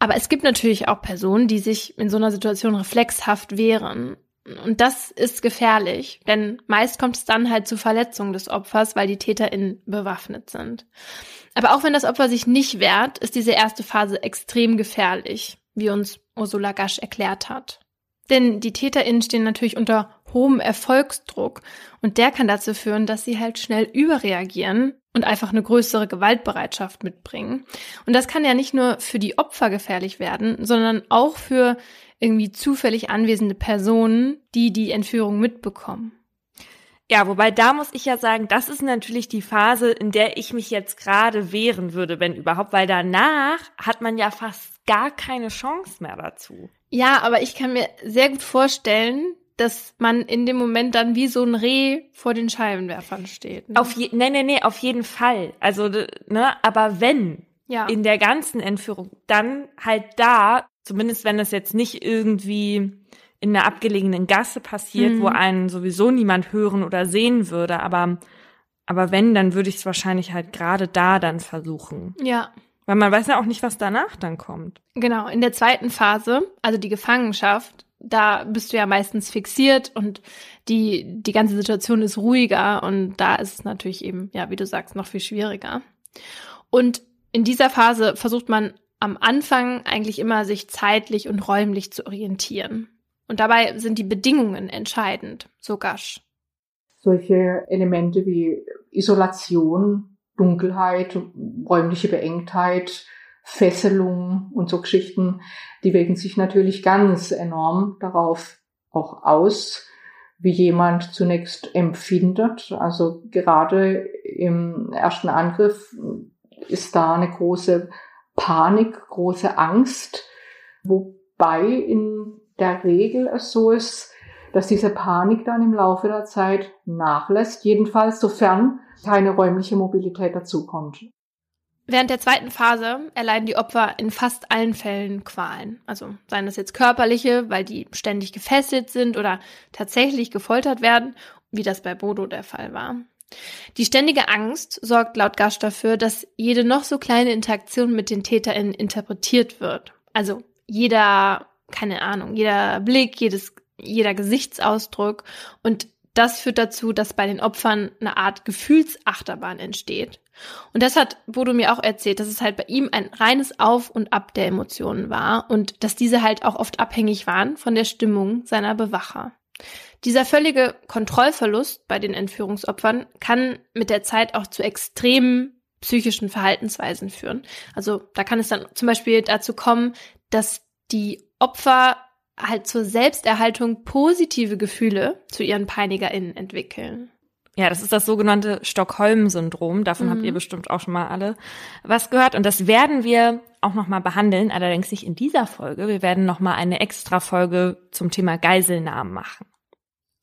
Aber es gibt natürlich auch Personen, die sich in so einer Situation reflexhaft wehren. Und das ist gefährlich, denn meist kommt es dann halt zu Verletzungen des Opfers, weil die TäterInnen bewaffnet sind. Aber auch wenn das Opfer sich nicht wehrt, ist diese erste Phase extrem gefährlich, wie uns Ursula Gasch erklärt hat. Denn die TäterInnen stehen natürlich unter hohem Erfolgsdruck und der kann dazu führen, dass sie halt schnell überreagieren und einfach eine größere Gewaltbereitschaft mitbringen. Und das kann ja nicht nur für die Opfer gefährlich werden, sondern auch für irgendwie zufällig anwesende Personen, die die Entführung mitbekommen. Ja, wobei da muss ich ja sagen, das ist natürlich die Phase, in der ich mich jetzt gerade wehren würde, wenn überhaupt, weil danach hat man ja fast gar keine Chance mehr dazu. Ja, aber ich kann mir sehr gut vorstellen, dass man in dem Moment dann wie so ein Reh vor den Scheibenwerfern steht. Ne? Auf je nee, nee, nee, auf jeden Fall. Also, ne, aber wenn ja. in der ganzen Entführung, dann halt da, zumindest wenn es jetzt nicht irgendwie in einer abgelegenen Gasse passiert, Mhm. wo einen sowieso niemand hören oder sehen würde, aber aber wenn, dann würde ich es wahrscheinlich halt gerade da dann versuchen. ja. Weil man weiß ja auch nicht, was danach dann kommt. Genau, in der zweiten Phase, also die Gefangenschaft, da bist du ja meistens fixiert und die, die ganze Situation ist ruhiger und da ist es natürlich eben, ja, wie du sagst, noch viel schwieriger. Und in dieser Phase versucht man am Anfang eigentlich immer, sich zeitlich und räumlich zu orientieren. Und dabei sind die Bedingungen entscheidend, so Gasch. solche Elemente wie Isolation, Dunkelheit, räumliche Beengtheit, Fesselung und so Geschichten, die wirken sich natürlich ganz enorm darauf auch aus, wie jemand zunächst empfindet. Also gerade im ersten Angriff ist da eine große Panik, große Angst, wobei in der Regel es so ist, dass diese Panik dann im Laufe der Zeit nachlässt, jedenfalls sofern keine räumliche Mobilität dazukommt. Während der zweiten Phase erleiden die Opfer in fast allen Fällen Qualen. Also seien das jetzt körperliche, weil die ständig gefesselt sind oder tatsächlich gefoltert werden, wie das bei Bodo der Fall war. Die ständige Angst sorgt laut Gasch dafür, dass jede noch so kleine Interaktion mit den TäterInnen interpretiert wird. Also jeder, keine Ahnung, jeder Blick, jedes, jeder Gesichtsausdruck und das führt dazu, dass bei den Opfern eine Art Gefühlsachterbahn entsteht. Und das hat Bodo mir auch erzählt, dass es halt bei ihm ein reines Auf und Ab der Emotionen war und dass diese halt auch oft abhängig waren von der Stimmung seiner Bewacher. Dieser völlige Kontrollverlust bei den Entführungsopfern kann mit der Zeit auch zu extremen psychischen Verhaltensweisen führen. Also da kann es dann zum Beispiel dazu kommen, dass die Opfer halt zur Selbsterhaltung positive Gefühle zu ihren PeinigerInnen entwickeln. Ja, das ist das sogenannte Stockholm-Syndrom. Davon Mhm. habt ihr bestimmt auch schon mal alle was gehört. Und das werden wir auch noch mal behandeln, allerdings nicht in dieser Folge. Wir werden noch mal eine extra Folge zum Thema Geiselnahmen machen.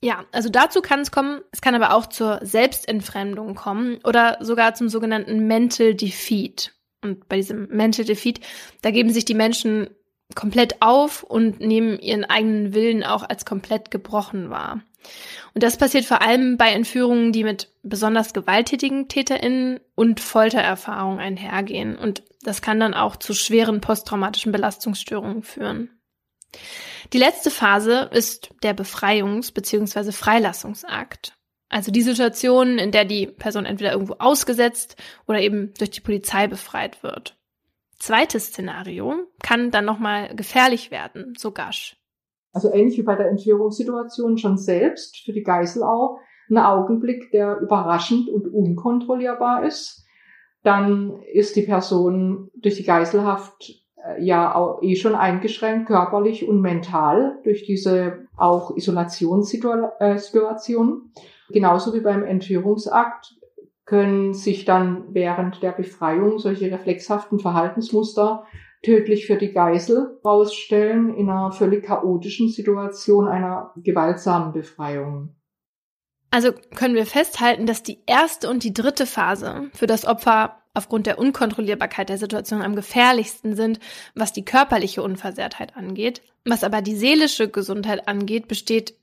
Ja, also dazu kann es kommen, es kann aber auch zur Selbstentfremdung kommen oder sogar zum sogenannten Mental Defeat. Und bei diesem Mental Defeat, da geben sich die Menschen komplett auf und nehmen ihren eigenen Willen auch als komplett gebrochen wahr. Und das passiert vor allem bei Entführungen, die mit besonders gewalttätigen TäterInnen und Foltererfahrungen einhergehen. Und das kann dann auch zu schweren posttraumatischen Belastungsstörungen führen. Die letzte Phase ist der Befreiungs- bzw. Freilassungsakt. Also die Situation, in der die Person entweder irgendwo ausgesetzt oder eben durch die Polizei befreit wird. Zweites Szenario kann dann nochmal gefährlich werden, so Gasch. Also ähnlich wie bei der Entführungssituation schon selbst für die Geisel auch ein Augenblick, der überraschend und unkontrollierbar ist. Dann ist die Person durch die Geiselhaft ja auch eh schon eingeschränkt, körperlich und mental, durch diese auch Isolationssituation. Genauso wie beim Entführungsakt können sich dann während der Befreiung solche reflexhaften Verhaltensmuster tödlich für die Geisel rausstellen in einer völlig chaotischen Situation einer gewaltsamen Befreiung. Also können wir festhalten, dass die erste und die dritte Phase für das Opfer aufgrund der Unkontrollierbarkeit der Situation am gefährlichsten sind, was die körperliche Unversehrtheit angeht. Was aber die seelische Gesundheit angeht, besteht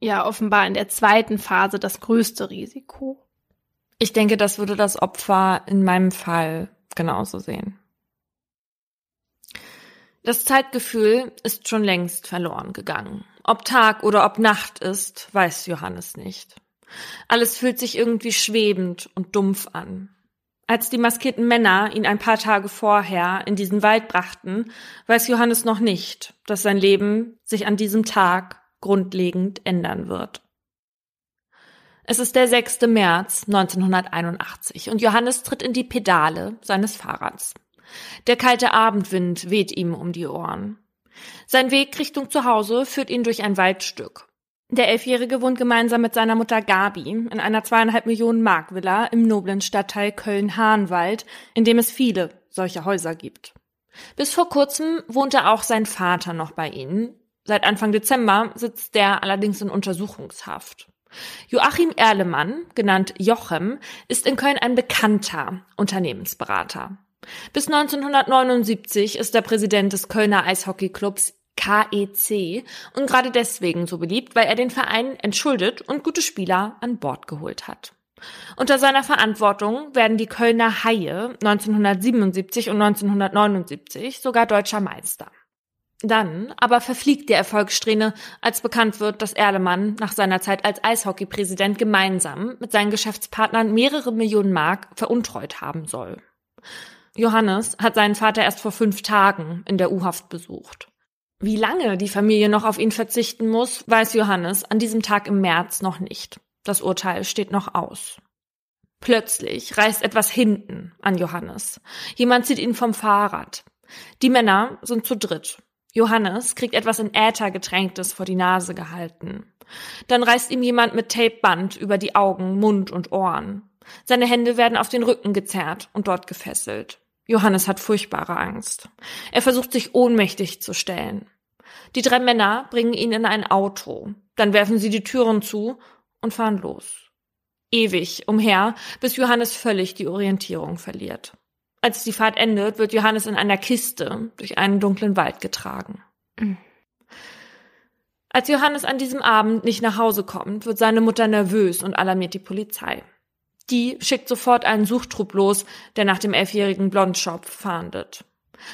ja offenbar in der zweiten Phase das größte Risiko. Ich denke, das würde das Opfer in meinem Fall genauso sehen. Das Zeitgefühl ist schon längst verloren gegangen. Ob Tag oder ob Nacht ist, weiß Johannes nicht. Alles fühlt sich irgendwie schwebend und dumpf an. Als die maskierten Männer ihn ein paar Tage vorher in diesen Wald brachten, weiß Johannes noch nicht, dass sein Leben sich an diesem Tag grundlegend ändern wird. Es ist der 6. März 1981 und Johannes tritt in die Pedale seines Fahrrads. Der kalte Abendwind weht ihm um die Ohren. Sein Weg Richtung Zuhause führt ihn durch ein Waldstück. Der Elfjährige wohnt gemeinsam mit seiner Mutter Gabi in einer zweieinhalb Millionen Mark Villa im noblen Stadtteil Köln-Hahnwald, in dem es viele solcher Häuser gibt. Bis vor kurzem wohnte auch sein Vater noch bei ihnen. Seit Anfang Dezember sitzt der allerdings in Untersuchungshaft. Joachim Erlemann, genannt Jochem, ist in Köln ein bekannter Unternehmensberater. Bis 1979 ist er Präsident des Kölner Eishockeyclubs KEC und gerade deswegen so beliebt, weil er den Verein entschuldet und gute Spieler an Bord geholt hat. Unter seiner Verantwortung werden die Kölner Haie 1977 und 1979 sogar deutscher Meister. Dann aber verfliegt die Erfolgssträhne, als bekannt wird, dass Erlemann nach seiner Zeit als Eishockeypräsident gemeinsam mit seinen Geschäftspartnern mehrere Millionen Mark veruntreut haben soll. Johannes hat seinen Vater erst vor fünf Tagen in der U-Haft besucht. Wie lange die Familie noch auf ihn verzichten muss, weiß Johannes an diesem Tag im März noch nicht. Das Urteil steht noch aus. Plötzlich reißt etwas hinten an Johannes. Jemand zieht ihn vom Fahrrad. Die Männer sind zu dritt. Johannes kriegt etwas in Äther getränktes vor die Nase gehalten. Dann reißt ihm jemand mit Tapeband über die Augen, Mund und Ohren. Seine Hände werden auf den Rücken gezerrt und dort gefesselt. Johannes hat furchtbare Angst. Er versucht sich ohnmächtig zu stellen. Die drei Männer bringen ihn in ein Auto. Dann werfen sie die Türen zu und fahren los. Ewig umher, bis Johannes völlig die Orientierung verliert. Als die Fahrt endet, wird Johannes in einer Kiste durch einen dunklen Wald getragen. Mhm. Als Johannes an diesem Abend nicht nach Hause kommt, wird seine Mutter nervös und alarmiert die Polizei. Die schickt sofort einen Suchtrupp los, der nach dem elfjährigen Blondschopf fahndet.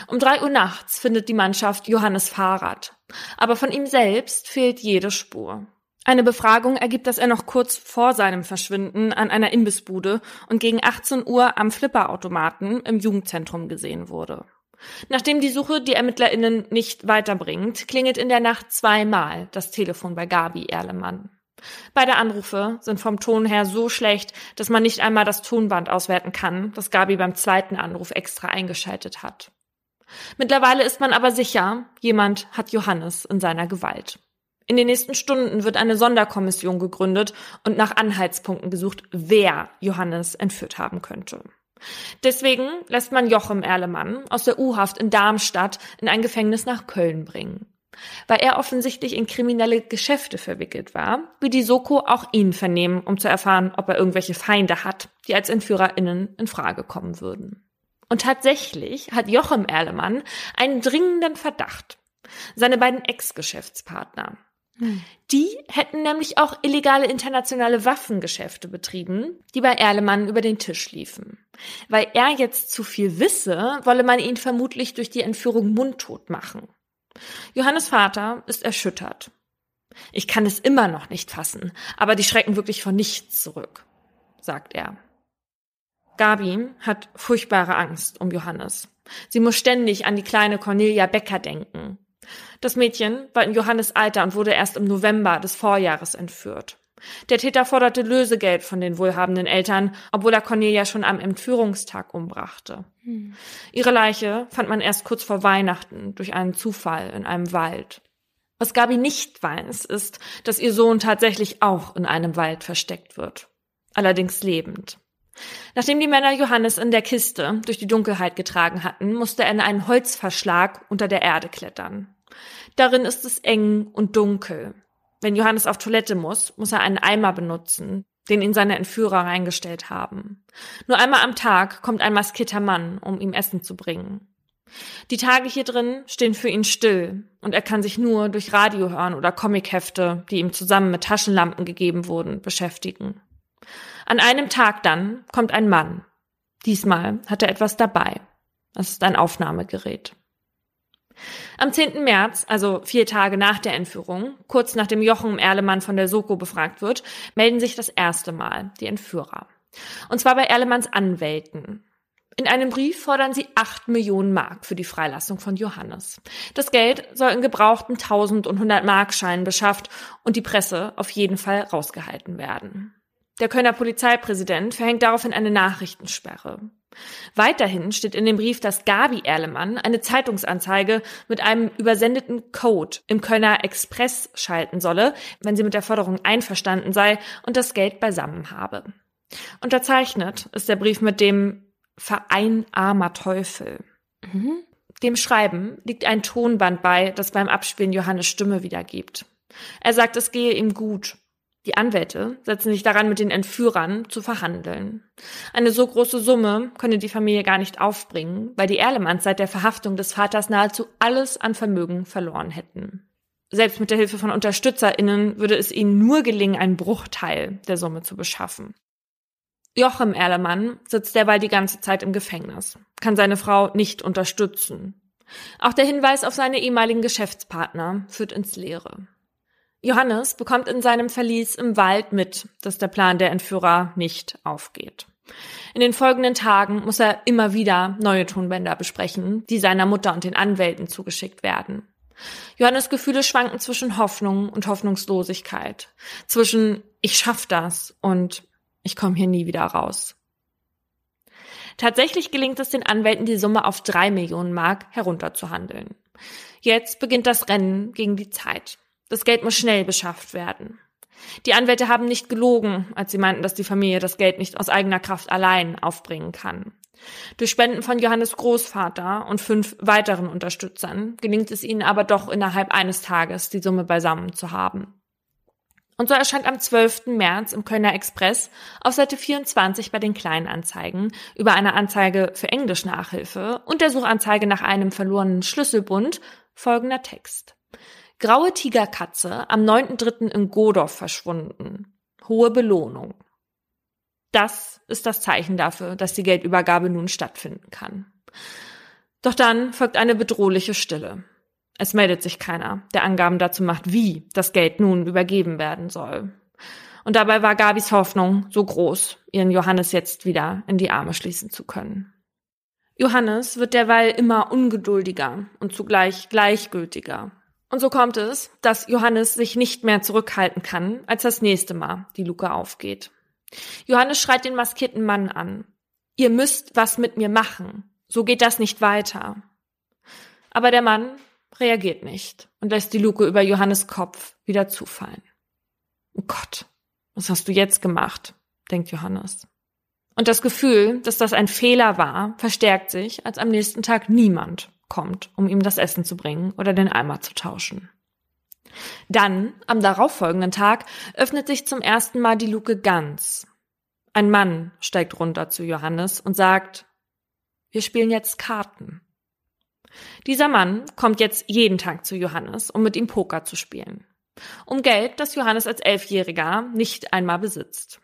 Um drei Uhr nachts findet die Mannschaft Johannes Fahrrad. Aber von ihm selbst fehlt jede Spur. Eine Befragung ergibt, dass er noch kurz vor seinem Verschwinden an einer Imbissbude und gegen 18 Uhr am Flipperautomaten im Jugendzentrum gesehen wurde. Nachdem die Suche die ErmittlerInnen nicht weiterbringt, klingelt in der Nacht zweimal das Telefon bei Gabi Erlemann. Beide Anrufe sind vom Ton her so schlecht, dass man nicht einmal das Tonband auswerten kann, das Gabi beim zweiten Anruf extra eingeschaltet hat. Mittlerweile ist man aber sicher, jemand hat Johannes in seiner Gewalt. In den nächsten Stunden wird eine Sonderkommission gegründet und nach Anhaltspunkten gesucht, wer Johannes entführt haben könnte. Deswegen lässt man Jochem Erlemann aus der U-Haft in Darmstadt in ein Gefängnis nach Köln bringen. Weil er offensichtlich in kriminelle Geschäfte verwickelt war, will die Soko auch ihn vernehmen, um zu erfahren, ob er irgendwelche Feinde hat, die als EntführerInnen in Frage kommen würden. Und tatsächlich hat Jochem Erlemann einen dringenden Verdacht. Seine beiden Ex-Geschäftspartner, die hätten nämlich auch illegale internationale Waffengeschäfte betrieben, die bei Erlemann über den Tisch liefen. Weil er jetzt zu viel wisse, wolle man ihn vermutlich durch die Entführung mundtot machen. Johannes Vater ist erschüttert. Ich kann es immer noch nicht fassen, aber die schrecken wirklich von nichts zurück, sagt er. Gabi hat furchtbare Angst um Johannes. Sie muss ständig an die kleine Cornelia Becker denken, das Mädchen war in Johannes Alter und wurde erst im November des Vorjahres entführt. Der Täter forderte Lösegeld von den wohlhabenden Eltern, obwohl er Cornelia schon am Entführungstag umbrachte. Hm. Ihre Leiche fand man erst kurz vor Weihnachten durch einen Zufall in einem Wald. Was Gabi nicht weiß, ist, dass ihr Sohn tatsächlich auch in einem Wald versteckt wird. Allerdings lebend. Nachdem die Männer Johannes in der Kiste durch die Dunkelheit getragen hatten, musste er in einen Holzverschlag unter der Erde klettern. Darin ist es eng und dunkel. Wenn Johannes auf Toilette muss, muss er einen Eimer benutzen, den ihn seine Entführer reingestellt haben. Nur einmal am Tag kommt ein maskierter Mann, um ihm Essen zu bringen. Die Tage hier drin stehen für ihn still und er kann sich nur durch Radio hören oder Comichefte, die ihm zusammen mit Taschenlampen gegeben wurden, beschäftigen. An einem Tag dann kommt ein Mann. Diesmal hat er etwas dabei. Es ist ein Aufnahmegerät. Am 10. März, also vier Tage nach der Entführung, kurz nachdem Jochen Erlemann von der Soko befragt wird, melden sich das erste Mal die Entführer. Und zwar bei Erlemanns Anwälten. In einem Brief fordern sie acht Millionen Mark für die Freilassung von Johannes. Das Geld soll in gebrauchten 1000 und 100 Markscheinen beschafft und die Presse auf jeden Fall rausgehalten werden. Der Kölner Polizeipräsident verhängt daraufhin eine Nachrichtensperre. Weiterhin steht in dem Brief, dass Gabi Erlemann eine Zeitungsanzeige mit einem übersendeten Code im Kölner Express schalten solle, wenn sie mit der Forderung einverstanden sei und das Geld beisammen habe. Unterzeichnet ist der Brief mit dem Verein Armer Teufel. Mhm. Dem Schreiben liegt ein Tonband bei, das beim Abspielen Johannes Stimme wiedergibt. Er sagt, es gehe ihm gut die Anwälte setzen sich daran, mit den Entführern zu verhandeln. Eine so große Summe könne die Familie gar nicht aufbringen, weil die Erlemanns seit der Verhaftung des Vaters nahezu alles an Vermögen verloren hätten. Selbst mit der Hilfe von UnterstützerInnen würde es ihnen nur gelingen, einen Bruchteil der Summe zu beschaffen. Jochem Erlemann sitzt derweil die ganze Zeit im Gefängnis, kann seine Frau nicht unterstützen. Auch der Hinweis auf seine ehemaligen Geschäftspartner führt ins Leere. Johannes bekommt in seinem Verlies im Wald mit, dass der Plan der Entführer nicht aufgeht. In den folgenden Tagen muss er immer wieder neue Tonbänder besprechen, die seiner Mutter und den Anwälten zugeschickt werden. Johannes Gefühle schwanken zwischen Hoffnung und Hoffnungslosigkeit, zwischen ich schaff das und ich komme hier nie wieder raus. Tatsächlich gelingt es den Anwälten, die Summe auf drei Millionen Mark herunterzuhandeln. Jetzt beginnt das Rennen gegen die Zeit. Das Geld muss schnell beschafft werden. Die Anwälte haben nicht gelogen, als sie meinten, dass die Familie das Geld nicht aus eigener Kraft allein aufbringen kann. Durch Spenden von Johannes Großvater und fünf weiteren Unterstützern gelingt es ihnen aber doch innerhalb eines Tages, die Summe beisammen zu haben. Und so erscheint am 12. März im Kölner Express auf Seite 24 bei den Kleinanzeigen über eine Anzeige für Englisch-Nachhilfe und der Suchanzeige nach einem verlorenen Schlüsselbund folgender Text. Graue Tigerkatze am 9.3. in Godorf verschwunden. Hohe Belohnung. Das ist das Zeichen dafür, dass die Geldübergabe nun stattfinden kann. Doch dann folgt eine bedrohliche Stille. Es meldet sich keiner, der Angaben dazu macht, wie das Geld nun übergeben werden soll. Und dabei war Gabis Hoffnung so groß, ihren Johannes jetzt wieder in die Arme schließen zu können. Johannes wird derweil immer ungeduldiger und zugleich gleichgültiger. Und so kommt es, dass Johannes sich nicht mehr zurückhalten kann, als das nächste Mal die Luke aufgeht. Johannes schreit den maskierten Mann an. Ihr müsst was mit mir machen. So geht das nicht weiter. Aber der Mann reagiert nicht und lässt die Luke über Johannes Kopf wieder zufallen. Oh Gott, was hast du jetzt gemacht? denkt Johannes. Und das Gefühl, dass das ein Fehler war, verstärkt sich, als am nächsten Tag niemand kommt, um ihm das Essen zu bringen oder den Eimer zu tauschen. Dann, am darauffolgenden Tag, öffnet sich zum ersten Mal die Luke ganz. Ein Mann steigt runter zu Johannes und sagt, wir spielen jetzt Karten. Dieser Mann kommt jetzt jeden Tag zu Johannes, um mit ihm Poker zu spielen. Um Geld, das Johannes als Elfjähriger nicht einmal besitzt.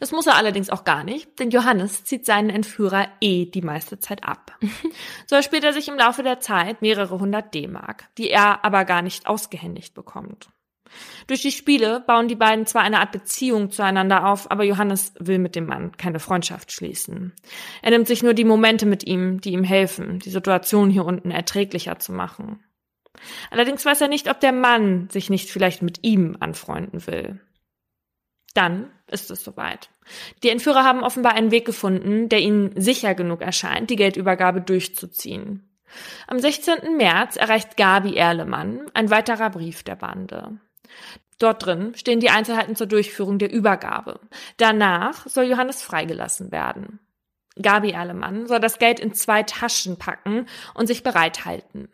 Das muss er allerdings auch gar nicht, denn Johannes zieht seinen Entführer eh die meiste Zeit ab. so erspielt er sich im Laufe der Zeit mehrere hundert D-Mark, die er aber gar nicht ausgehändigt bekommt. Durch die Spiele bauen die beiden zwar eine Art Beziehung zueinander auf, aber Johannes will mit dem Mann keine Freundschaft schließen. Er nimmt sich nur die Momente mit ihm, die ihm helfen, die Situation hier unten erträglicher zu machen. Allerdings weiß er nicht, ob der Mann sich nicht vielleicht mit ihm anfreunden will. Dann ist es soweit. Die Entführer haben offenbar einen Weg gefunden, der ihnen sicher genug erscheint, die Geldübergabe durchzuziehen. Am 16. März erreicht Gabi Erlemann ein weiterer Brief der Bande. Dort drin stehen die Einzelheiten zur Durchführung der Übergabe. Danach soll Johannes freigelassen werden. Gabi Erlemann soll das Geld in zwei Taschen packen und sich bereithalten.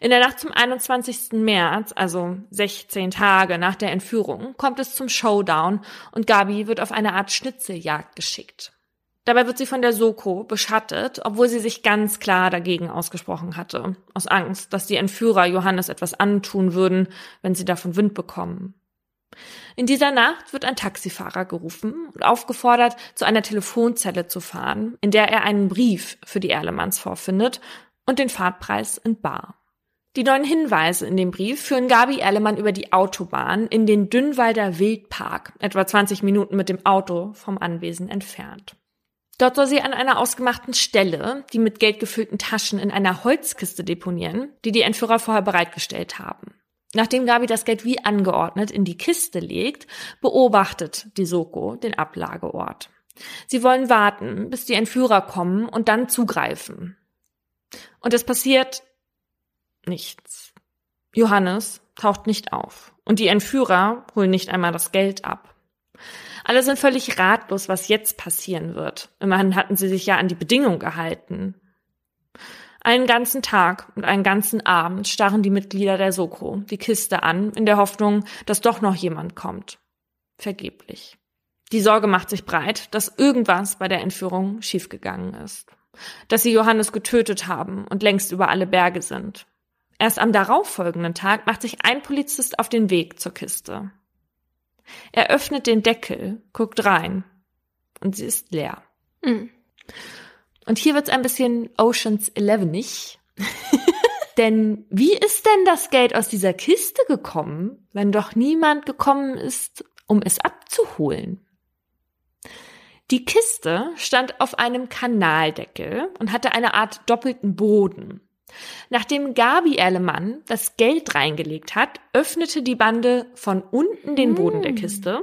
In der Nacht zum 21. März, also 16 Tage nach der Entführung, kommt es zum Showdown und Gabi wird auf eine Art Schnitzeljagd geschickt. Dabei wird sie von der Soko beschattet, obwohl sie sich ganz klar dagegen ausgesprochen hatte, aus Angst, dass die Entführer Johannes etwas antun würden, wenn sie davon Wind bekommen. In dieser Nacht wird ein Taxifahrer gerufen und aufgefordert, zu einer Telefonzelle zu fahren, in der er einen Brief für die Erlemanns vorfindet und den Fahrtpreis in Bar. Die neuen Hinweise in dem Brief führen Gabi Erlemann über die Autobahn in den Dünnwalder Wildpark, etwa 20 Minuten mit dem Auto vom Anwesen entfernt. Dort soll sie an einer ausgemachten Stelle die mit Geld gefüllten Taschen in einer Holzkiste deponieren, die die Entführer vorher bereitgestellt haben. Nachdem Gabi das Geld wie angeordnet in die Kiste legt, beobachtet die Soko den Ablageort. Sie wollen warten, bis die Entführer kommen und dann zugreifen. Und es passiert nichts. Johannes taucht nicht auf und die Entführer holen nicht einmal das Geld ab. Alle sind völlig ratlos, was jetzt passieren wird. Immerhin hatten sie sich ja an die Bedingung gehalten. Einen ganzen Tag und einen ganzen Abend starren die Mitglieder der Soko die Kiste an, in der Hoffnung, dass doch noch jemand kommt. Vergeblich. Die Sorge macht sich breit, dass irgendwas bei der Entführung schiefgegangen ist. Dass sie Johannes getötet haben und längst über alle Berge sind. Erst am darauffolgenden Tag macht sich ein Polizist auf den Weg zur Kiste. Er öffnet den Deckel, guckt rein und sie ist leer. Mhm. Und hier wird's ein bisschen Oceans Elevenig. denn wie ist denn das Geld aus dieser Kiste gekommen, wenn doch niemand gekommen ist, um es abzuholen? Die Kiste stand auf einem Kanaldeckel und hatte eine Art doppelten Boden. Nachdem Gabi Erlemann das Geld reingelegt hat, öffnete die Bande von unten den Boden der hm. Kiste,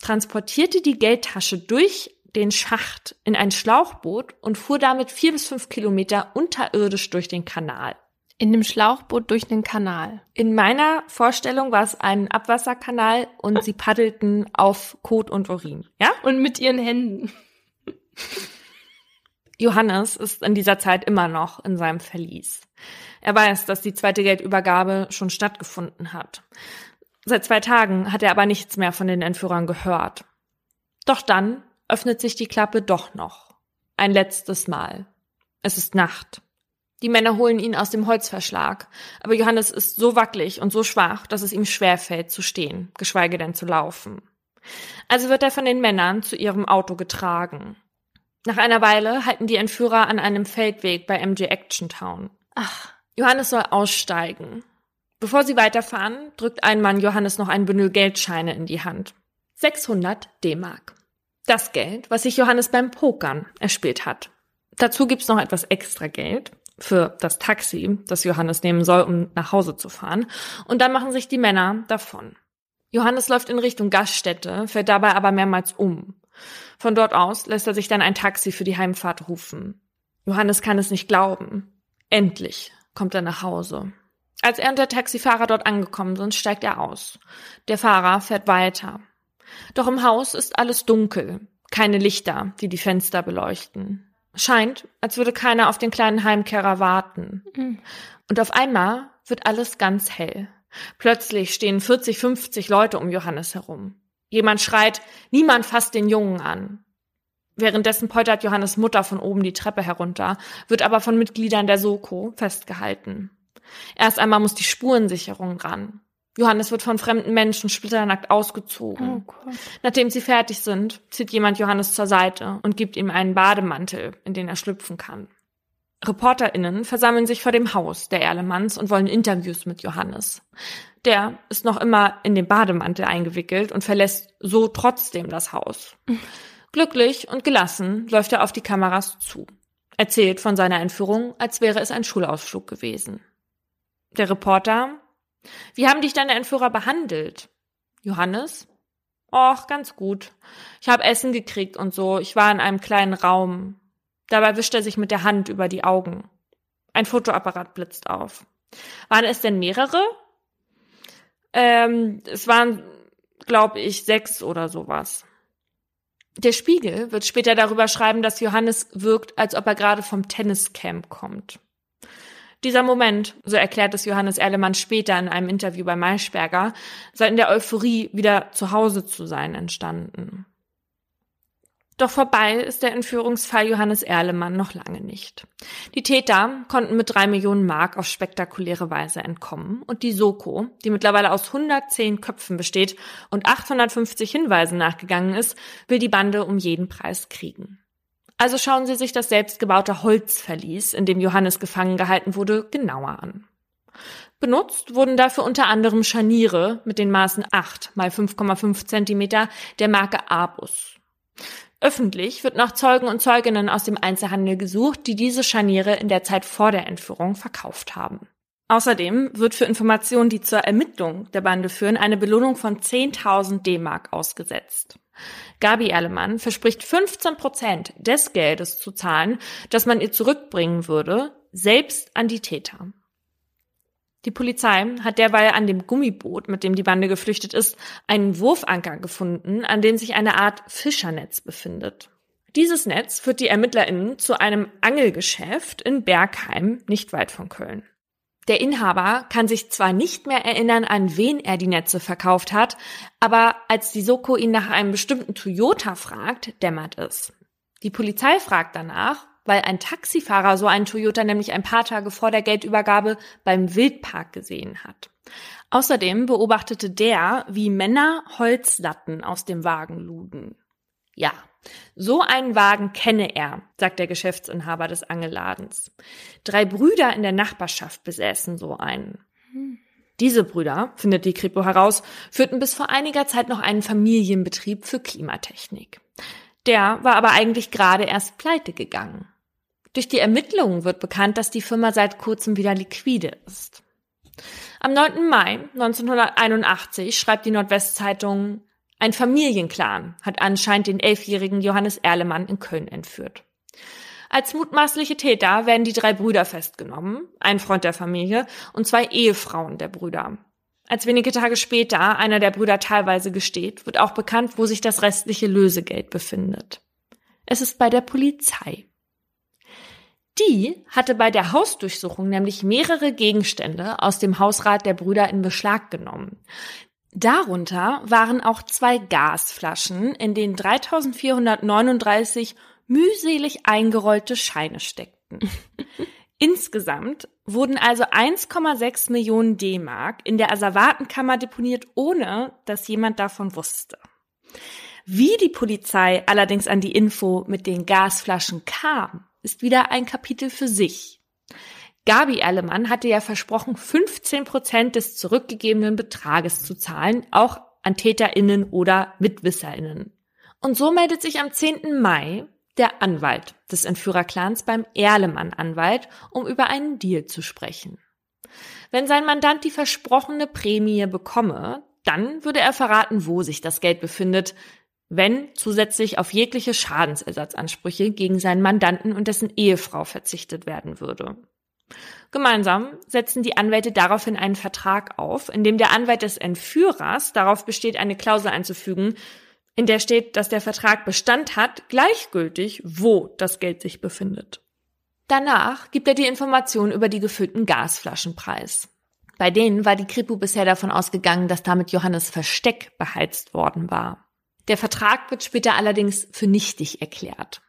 transportierte die Geldtasche durch den Schacht in ein Schlauchboot und fuhr damit vier bis fünf Kilometer unterirdisch durch den Kanal. In dem Schlauchboot durch den Kanal. In meiner Vorstellung war es ein Abwasserkanal und sie paddelten auf Kot und Urin. Ja? Und mit ihren Händen. Johannes ist in dieser Zeit immer noch in seinem Verlies. Er weiß, dass die zweite Geldübergabe schon stattgefunden hat. Seit zwei Tagen hat er aber nichts mehr von den Entführern gehört. Doch dann öffnet sich die Klappe doch noch. Ein letztes Mal. Es ist Nacht. Die Männer holen ihn aus dem Holzverschlag, aber Johannes ist so wackelig und so schwach, dass es ihm schwerfällt zu stehen, geschweige denn zu laufen. Also wird er von den Männern zu ihrem Auto getragen. Nach einer Weile halten die Entführer an einem Feldweg bei MJ Action Town. Ach. Johannes soll aussteigen. Bevor sie weiterfahren, drückt ein Mann Johannes noch ein Bündel Geldscheine in die Hand. 600 D-Mark. Das Geld, was sich Johannes beim Pokern erspielt hat. Dazu gibt's noch etwas extra Geld für das Taxi, das Johannes nehmen soll, um nach Hause zu fahren. Und dann machen sich die Männer davon. Johannes läuft in Richtung Gaststätte, fällt dabei aber mehrmals um. Von dort aus lässt er sich dann ein Taxi für die Heimfahrt rufen. Johannes kann es nicht glauben. Endlich kommt er nach Hause. Als er und der Taxifahrer dort angekommen sind, steigt er aus. Der Fahrer fährt weiter. Doch im Haus ist alles dunkel, keine Lichter, die die Fenster beleuchten. Scheint, als würde keiner auf den kleinen Heimkehrer warten. Mhm. Und auf einmal wird alles ganz hell. Plötzlich stehen 40, 50 Leute um Johannes herum. Jemand schreit, niemand fasst den Jungen an. Währenddessen poltert Johannes Mutter von oben die Treppe herunter, wird aber von Mitgliedern der Soko festgehalten. Erst einmal muss die Spurensicherung ran. Johannes wird von fremden Menschen splitternackt ausgezogen. Oh. Nachdem sie fertig sind, zieht jemand Johannes zur Seite und gibt ihm einen Bademantel, in den er schlüpfen kann. ReporterInnen versammeln sich vor dem Haus der Erlemanns und wollen Interviews mit Johannes. Der ist noch immer in den Bademantel eingewickelt und verlässt so trotzdem das Haus. Glücklich und gelassen läuft er auf die Kameras zu. Erzählt von seiner Entführung, als wäre es ein Schulausflug gewesen. Der Reporter wie haben dich deine Entführer behandelt? Johannes? Och, ganz gut. Ich habe Essen gekriegt und so. Ich war in einem kleinen Raum. Dabei wischt er sich mit der Hand über die Augen. Ein Fotoapparat blitzt auf. Waren es denn mehrere? Ähm, es waren, glaube ich, sechs oder sowas. Der Spiegel wird später darüber schreiben, dass Johannes wirkt, als ob er gerade vom Tenniscamp kommt. Dieser Moment, so erklärt es Johannes Erlemann später in einem Interview bei Maischberger, sei in der Euphorie, wieder zu Hause zu sein, entstanden. Doch vorbei ist der Entführungsfall Johannes Erlemann noch lange nicht. Die Täter konnten mit drei Millionen Mark auf spektakuläre Weise entkommen und die Soko, die mittlerweile aus 110 Köpfen besteht und 850 Hinweisen nachgegangen ist, will die Bande um jeden Preis kriegen. Also schauen Sie sich das selbstgebaute Holzverlies, in dem Johannes gefangen gehalten wurde, genauer an. Benutzt wurden dafür unter anderem Scharniere mit den Maßen 8 mal 5,5 Zentimeter der Marke Abus. Öffentlich wird nach Zeugen und Zeuginnen aus dem Einzelhandel gesucht, die diese Scharniere in der Zeit vor der Entführung verkauft haben. Außerdem wird für Informationen, die zur Ermittlung der Bande führen, eine Belohnung von 10.000 D-Mark ausgesetzt. Gabi Erlemann verspricht 15 Prozent des Geldes zu zahlen, das man ihr zurückbringen würde, selbst an die Täter. Die Polizei hat derweil an dem Gummiboot, mit dem die Bande geflüchtet ist, einen Wurfanker gefunden, an dem sich eine Art Fischernetz befindet. Dieses Netz führt die ErmittlerInnen zu einem Angelgeschäft in Bergheim, nicht weit von Köln. Der Inhaber kann sich zwar nicht mehr erinnern, an wen er die Netze verkauft hat, aber als die Soko ihn nach einem bestimmten Toyota fragt, dämmert es. Die Polizei fragt danach, weil ein Taxifahrer so einen Toyota nämlich ein paar Tage vor der Geldübergabe beim Wildpark gesehen hat. Außerdem beobachtete der, wie Männer Holzlatten aus dem Wagen luden. Ja, so einen Wagen kenne er, sagt der Geschäftsinhaber des Angelladens. Drei Brüder in der Nachbarschaft besäßen so einen. Diese Brüder, findet die Kripo heraus, führten bis vor einiger Zeit noch einen Familienbetrieb für Klimatechnik. Der war aber eigentlich gerade erst pleite gegangen. Durch die Ermittlungen wird bekannt, dass die Firma seit kurzem wieder liquide ist. Am 9. Mai 1981 schreibt die Nordwestzeitung, ein Familienclan hat anscheinend den elfjährigen Johannes Erlemann in Köln entführt. Als mutmaßliche Täter werden die drei Brüder festgenommen, ein Freund der Familie und zwei Ehefrauen der Brüder. Als wenige Tage später einer der Brüder teilweise gesteht, wird auch bekannt, wo sich das restliche Lösegeld befindet. Es ist bei der Polizei. Die hatte bei der Hausdurchsuchung nämlich mehrere Gegenstände aus dem Hausrat der Brüder in Beschlag genommen. Darunter waren auch zwei Gasflaschen, in denen 3439 mühselig eingerollte Scheine steckten. Insgesamt wurden also 1,6 Millionen D-Mark in der Asservatenkammer deponiert, ohne dass jemand davon wusste. Wie die Polizei allerdings an die Info mit den Gasflaschen kam, ist wieder ein Kapitel für sich. Gabi Erlemann hatte ja versprochen, 15 Prozent des zurückgegebenen Betrages zu zahlen, auch an TäterInnen oder MitwisserInnen. Und so meldet sich am 10. Mai der Anwalt des Entführerclans beim Erlemann-Anwalt, um über einen Deal zu sprechen. Wenn sein Mandant die versprochene Prämie bekomme, dann würde er verraten, wo sich das Geld befindet, wenn zusätzlich auf jegliche Schadensersatzansprüche gegen seinen Mandanten und dessen Ehefrau verzichtet werden würde. Gemeinsam setzen die Anwälte daraufhin einen Vertrag auf, in dem der Anwalt des Entführers darauf besteht, eine Klausel einzufügen, in der steht, dass der Vertrag Bestand hat, gleichgültig, wo das Geld sich befindet. Danach gibt er die Information über die gefüllten Gasflaschen preis. Bei denen war die Kripo bisher davon ausgegangen, dass damit Johannes Versteck beheizt worden war. Der Vertrag wird später allerdings für nichtig erklärt.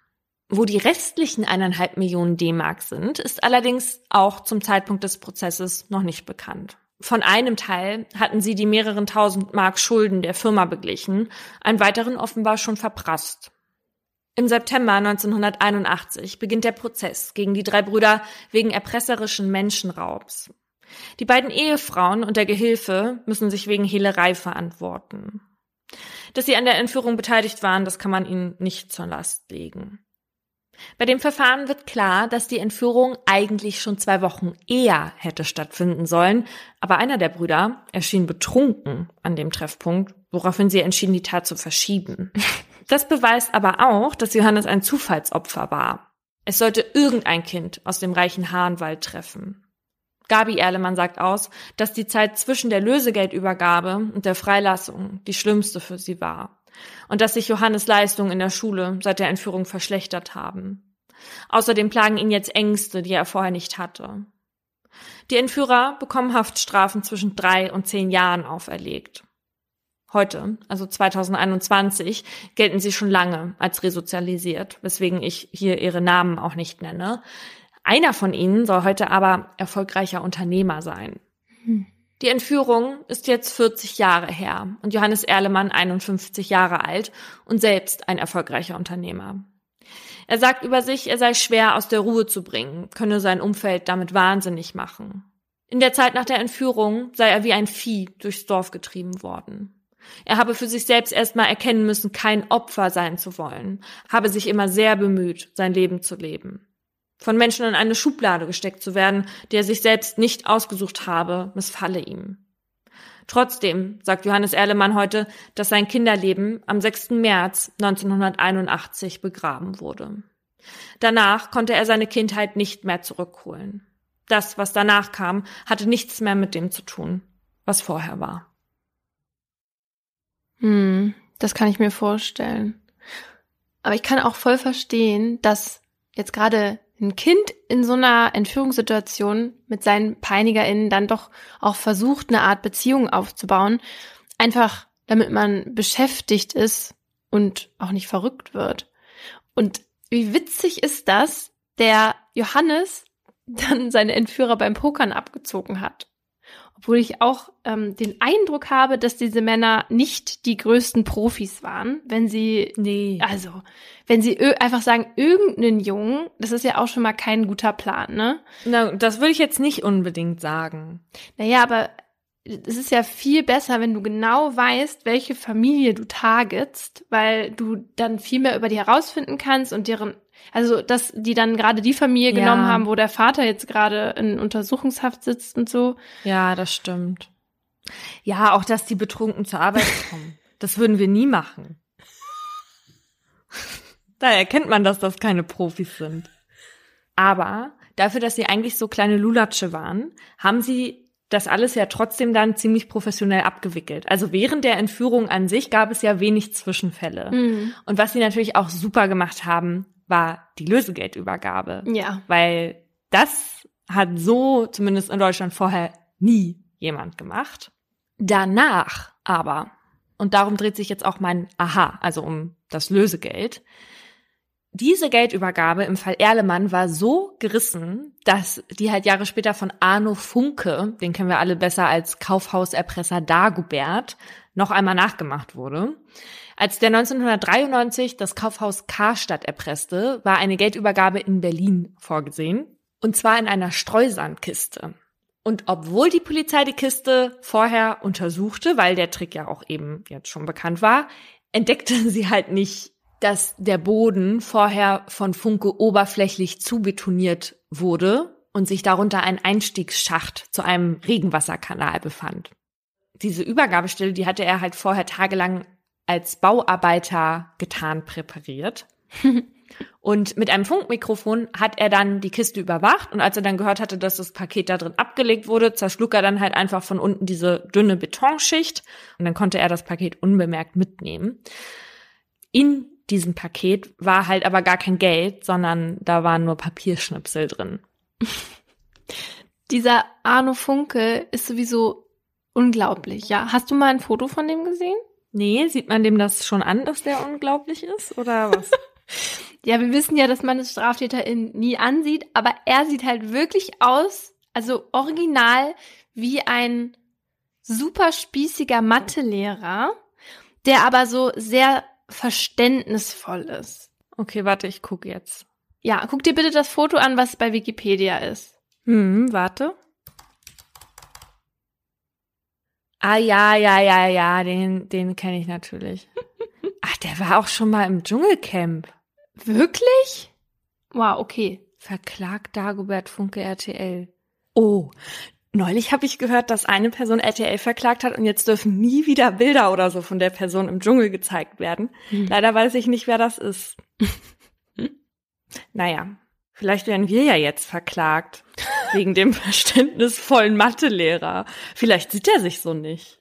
Wo die restlichen eineinhalb Millionen D-Mark sind, ist allerdings auch zum Zeitpunkt des Prozesses noch nicht bekannt. Von einem Teil hatten sie die mehreren tausend Mark Schulden der Firma beglichen, einen weiteren offenbar schon verprasst. Im September 1981 beginnt der Prozess gegen die drei Brüder wegen erpresserischen Menschenraubs. Die beiden Ehefrauen und der Gehilfe müssen sich wegen Hehlerei verantworten. Dass sie an der Entführung beteiligt waren, das kann man ihnen nicht zur Last legen. Bei dem Verfahren wird klar, dass die Entführung eigentlich schon zwei Wochen eher hätte stattfinden sollen, aber einer der Brüder erschien betrunken an dem Treffpunkt, woraufhin sie entschieden, die Tat zu verschieben. Das beweist aber auch, dass Johannes ein Zufallsopfer war. Es sollte irgendein Kind aus dem reichen Hahnwald treffen. Gabi Erlemann sagt aus, dass die Zeit zwischen der Lösegeldübergabe und der Freilassung die schlimmste für sie war und dass sich Johannes Leistungen in der Schule seit der Entführung verschlechtert haben. Außerdem plagen ihn jetzt Ängste, die er vorher nicht hatte. Die Entführer bekommen Haftstrafen zwischen drei und zehn Jahren auferlegt. Heute, also 2021, gelten sie schon lange als resozialisiert, weswegen ich hier ihre Namen auch nicht nenne. Einer von ihnen soll heute aber erfolgreicher Unternehmer sein. Hm. Die Entführung ist jetzt 40 Jahre her und Johannes Erlemann 51 Jahre alt und selbst ein erfolgreicher Unternehmer. Er sagt über sich, er sei schwer aus der Ruhe zu bringen, könne sein Umfeld damit wahnsinnig machen. In der Zeit nach der Entführung sei er wie ein Vieh durchs Dorf getrieben worden. Er habe für sich selbst erstmal erkennen müssen, kein Opfer sein zu wollen, habe sich immer sehr bemüht, sein Leben zu leben. Von Menschen in eine Schublade gesteckt zu werden, die er sich selbst nicht ausgesucht habe, missfalle ihm. Trotzdem sagt Johannes Erlemann heute, dass sein Kinderleben am 6. März 1981 begraben wurde. Danach konnte er seine Kindheit nicht mehr zurückholen. Das, was danach kam, hatte nichts mehr mit dem zu tun, was vorher war. Hm, das kann ich mir vorstellen. Aber ich kann auch voll verstehen, dass jetzt gerade ein Kind in so einer Entführungssituation mit seinen PeinigerInnen dann doch auch versucht, eine Art Beziehung aufzubauen, einfach damit man beschäftigt ist und auch nicht verrückt wird. Und wie witzig ist das, der Johannes dann seine Entführer beim Pokern abgezogen hat. Obwohl ich auch ähm, den Eindruck habe, dass diese Männer nicht die größten Profis waren, wenn sie, nee. also, wenn sie einfach sagen, irgendeinen Jungen, das ist ja auch schon mal kein guter Plan, ne? Na, das würde ich jetzt nicht unbedingt sagen. Naja, aber es ist ja viel besser, wenn du genau weißt, welche Familie du targetst, weil du dann viel mehr über die herausfinden kannst und deren, also dass die dann gerade die Familie ja. genommen haben, wo der Vater jetzt gerade in Untersuchungshaft sitzt und so. Ja, das stimmt. Ja, auch dass die betrunken zur Arbeit kommen. das würden wir nie machen. da erkennt man, dass das keine Profis sind. Aber dafür, dass sie eigentlich so kleine Lulatsche waren, haben sie das alles ja trotzdem dann ziemlich professionell abgewickelt. Also während der Entführung an sich gab es ja wenig Zwischenfälle. Mhm. Und was sie natürlich auch super gemacht haben, war die Lösegeldübergabe. Ja. Weil das hat so zumindest in Deutschland vorher nie jemand gemacht. Danach aber, und darum dreht sich jetzt auch mein Aha, also um das Lösegeld, diese Geldübergabe im Fall Erlemann war so gerissen, dass die halt Jahre später von Arno Funke, den kennen wir alle besser als Kaufhauserpresser Dagobert, noch einmal nachgemacht wurde. Als der 1993 das Kaufhaus Karstadt erpresste, war eine Geldübergabe in Berlin vorgesehen. Und zwar in einer Streusandkiste. Und obwohl die Polizei die Kiste vorher untersuchte, weil der Trick ja auch eben jetzt schon bekannt war, entdeckte sie halt nicht dass der Boden vorher von Funke oberflächlich zubetoniert wurde und sich darunter ein Einstiegsschacht zu einem Regenwasserkanal befand. Diese Übergabestelle, die hatte er halt vorher tagelang als Bauarbeiter getan präpariert. und mit einem Funkmikrofon hat er dann die Kiste überwacht und als er dann gehört hatte, dass das Paket da drin abgelegt wurde, zerschlug er dann halt einfach von unten diese dünne Betonschicht und dann konnte er das Paket unbemerkt mitnehmen. in diesem Paket war halt aber gar kein Geld, sondern da waren nur Papierschnipsel drin. Dieser Arno Funke ist sowieso unglaublich, ja. Hast du mal ein Foto von dem gesehen? Nee, sieht man dem das schon an, dass der unglaublich ist oder was? ja, wir wissen ja, dass man das StraftäterIn nie ansieht, aber er sieht halt wirklich aus, also original wie ein super spießiger Mathelehrer, der aber so sehr verständnisvoll ist. Okay, warte, ich gucke jetzt. Ja, guck dir bitte das Foto an, was bei Wikipedia ist. Hm, warte. Ah ja, ja, ja, ja, den, den kenne ich natürlich. Ach, der war auch schon mal im Dschungelcamp. Wirklich? Wow, okay. Verklagt Dagobert Funke RTL. Oh, neulich habe ich gehört, dass eine Person RTL verklagt hat und jetzt dürfen nie wieder Bilder oder so von der Person im Dschungel gezeigt werden. Hm. Leider weiß ich nicht, wer das ist. naja, vielleicht werden wir ja jetzt verklagt. Wegen dem verständnisvollen Mathelehrer. Vielleicht sieht er sich so nicht.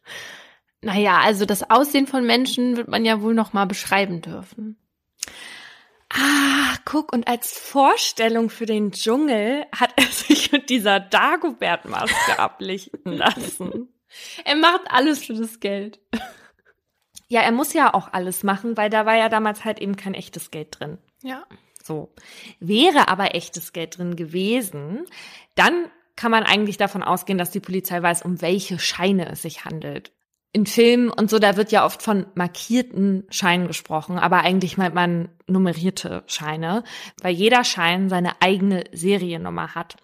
Naja, also das Aussehen von Menschen wird man ja wohl noch mal beschreiben dürfen. Ah, guck, und als Vorstellung für den Dschungel hat er sich mit dieser Dagobert-Maske ablichten lassen. Er macht alles für das Geld. Ja, er muss ja auch alles machen, weil da war ja damals halt eben kein echtes Geld drin. Ja. So. Wäre aber echtes Geld drin gewesen, dann kann man eigentlich davon ausgehen, dass die Polizei weiß, um welche Scheine es sich handelt in Filmen und so, da wird ja oft von markierten Scheinen gesprochen, aber eigentlich meint man nummerierte Scheine, weil jeder Schein seine eigene Seriennummer hat.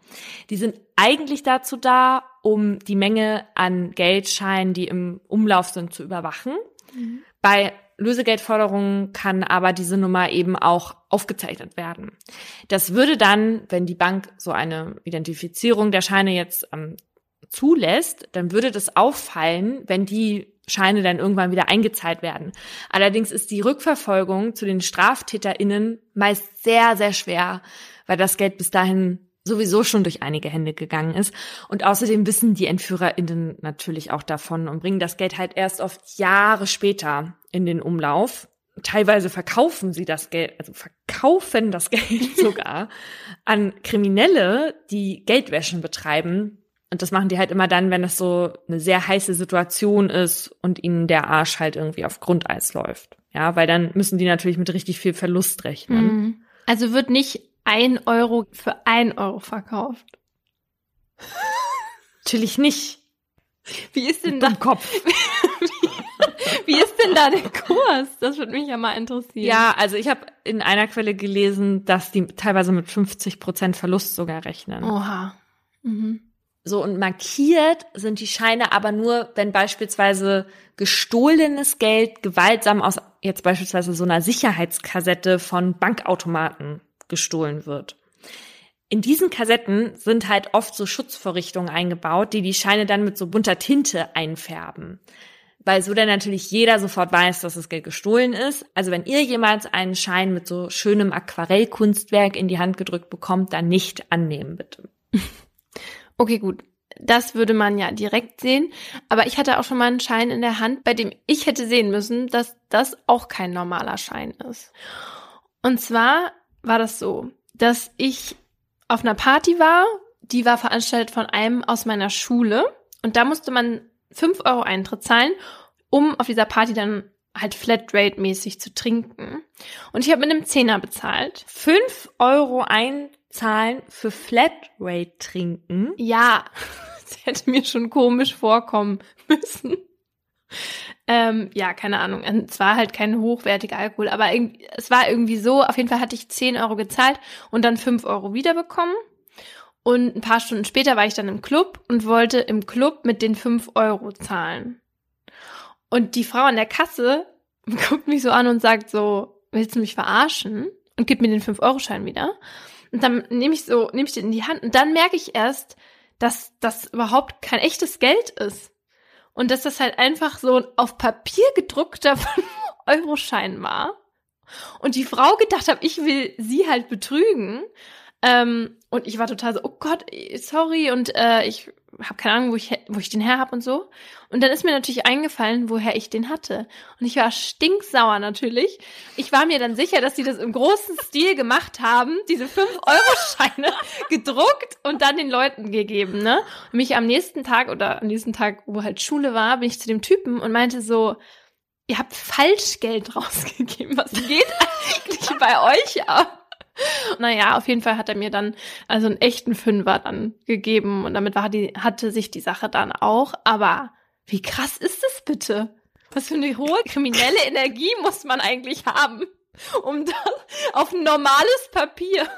Die sind eigentlich dazu da, um die Menge an Geldscheinen, die im Umlauf sind, zu überwachen. Mhm. Bei Lösegeldforderungen kann aber diese Nummer eben auch aufgezeichnet werden. Das würde dann, wenn die Bank so eine Identifizierung der Scheine jetzt ähm, zulässt, dann würde das auffallen, wenn die Scheine dann irgendwann wieder eingezahlt werden. Allerdings ist die Rückverfolgung zu den StraftäterInnen meist sehr, sehr schwer, weil das Geld bis dahin sowieso schon durch einige Hände gegangen ist. Und außerdem wissen die EntführerInnen natürlich auch davon und bringen das Geld halt erst oft Jahre später in den Umlauf. Teilweise verkaufen sie das Geld, also verkaufen das Geld sogar an Kriminelle, die Geldwäschen betreiben, und das machen die halt immer dann, wenn es so eine sehr heiße Situation ist und ihnen der Arsch halt irgendwie auf Grundeis läuft. Ja, weil dann müssen die natürlich mit richtig viel Verlust rechnen. Mhm. Also wird nicht ein Euro für ein Euro verkauft. natürlich nicht. Wie ist denn da Kopf? Wie ist denn da der Kurs? Das würde mich ja mal interessieren. Ja, also ich habe in einer Quelle gelesen, dass die teilweise mit 50 Prozent Verlust sogar rechnen. Oha. Mhm. So, und markiert sind die Scheine aber nur, wenn beispielsweise gestohlenes Geld gewaltsam aus jetzt beispielsweise so einer Sicherheitskassette von Bankautomaten gestohlen wird. In diesen Kassetten sind halt oft so Schutzvorrichtungen eingebaut, die die Scheine dann mit so bunter Tinte einfärben. Weil so dann natürlich jeder sofort weiß, dass das Geld gestohlen ist. Also wenn ihr jemals einen Schein mit so schönem Aquarellkunstwerk in die Hand gedrückt bekommt, dann nicht annehmen, bitte. Okay, gut. Das würde man ja direkt sehen. Aber ich hatte auch schon mal einen Schein in der Hand, bei dem ich hätte sehen müssen, dass das auch kein normaler Schein ist. Und zwar war das so, dass ich auf einer Party war, die war veranstaltet von einem aus meiner Schule. Und da musste man fünf Euro Eintritt zahlen, um auf dieser Party dann halt Flatrate-mäßig zu trinken. Und ich habe mit einem Zehner bezahlt. Fünf Euro Eintritt zahlen für Flatrate trinken. Ja, das hätte mir schon komisch vorkommen müssen. Ähm, ja, keine Ahnung. Es war halt kein hochwertiger Alkohol, aber es war irgendwie so. Auf jeden Fall hatte ich 10 Euro gezahlt und dann 5 Euro wiederbekommen. Und ein paar Stunden später war ich dann im Club und wollte im Club mit den 5 Euro zahlen. Und die Frau an der Kasse guckt mich so an und sagt so, willst du mich verarschen? Und gibt mir den 5-Euro-Schein wieder. Und dann nehme ich so, nehme ich den in die Hand und dann merke ich erst, dass das überhaupt kein echtes Geld ist. Und dass das halt einfach so ein auf Papier gedruckter Euroschein war. Und die Frau gedacht hat, ich will sie halt betrügen. Ähm, und ich war total so, oh Gott, sorry. Und äh, ich habe keine Ahnung, wo ich, wo ich den her habe und so. Und dann ist mir natürlich eingefallen, woher ich den hatte. Und ich war stinksauer natürlich. Ich war mir dann sicher, dass die das im großen Stil gemacht haben, diese 5-Euro-Scheine gedruckt und dann den Leuten gegeben, ne? Und mich am nächsten Tag oder am nächsten Tag, wo halt Schule war, bin ich zu dem Typen und meinte so, ihr habt Falschgeld rausgegeben. Was geht eigentlich bei euch ab? Naja, auf jeden Fall hat er mir dann also einen echten Fünfer dann gegeben und damit war die, hatte sich die Sache dann auch. Aber wie krass ist das bitte? Was für eine hohe kriminelle Energie muss man eigentlich haben, um das auf ein normales Papier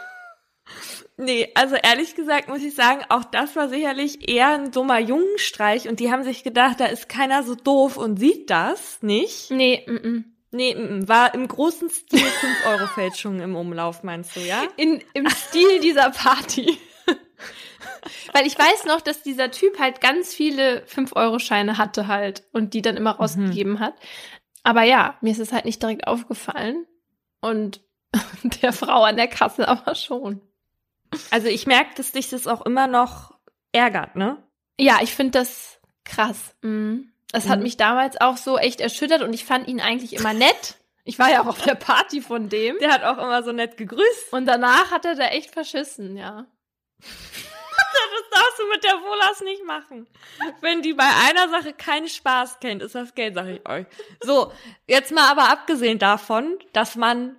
Nee, also ehrlich gesagt muss ich sagen, auch das war sicherlich eher ein dummer Jungenstreich und die haben sich gedacht, da ist keiner so doof und sieht das nicht. Nee, mm -mm. Nee, war im großen Stil 5 Euro Fälschungen im Umlauf, meinst du, ja? In, Im Stil dieser Party. Weil ich weiß noch, dass dieser Typ halt ganz viele 5-Euro-Scheine hatte halt und die dann immer rausgegeben mhm. hat. Aber ja, mir ist es halt nicht direkt aufgefallen. Und der Frau an der Kasse aber schon. Also ich merke, dass dich das auch immer noch ärgert, ne? Ja, ich finde das krass. Mhm. Das hat mhm. mich damals auch so echt erschüttert und ich fand ihn eigentlich immer nett. Ich war ja auch auf der Party von dem. Der hat auch immer so nett gegrüßt. Und danach hat er da echt verschissen, ja. das darfst du mit der Wolas nicht machen. Wenn die bei einer Sache keinen Spaß kennt, ist das Geld, sag ich euch. So, jetzt mal aber abgesehen davon, dass man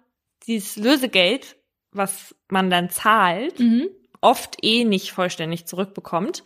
dieses Lösegeld, was man dann zahlt, mhm. oft eh nicht vollständig zurückbekommt,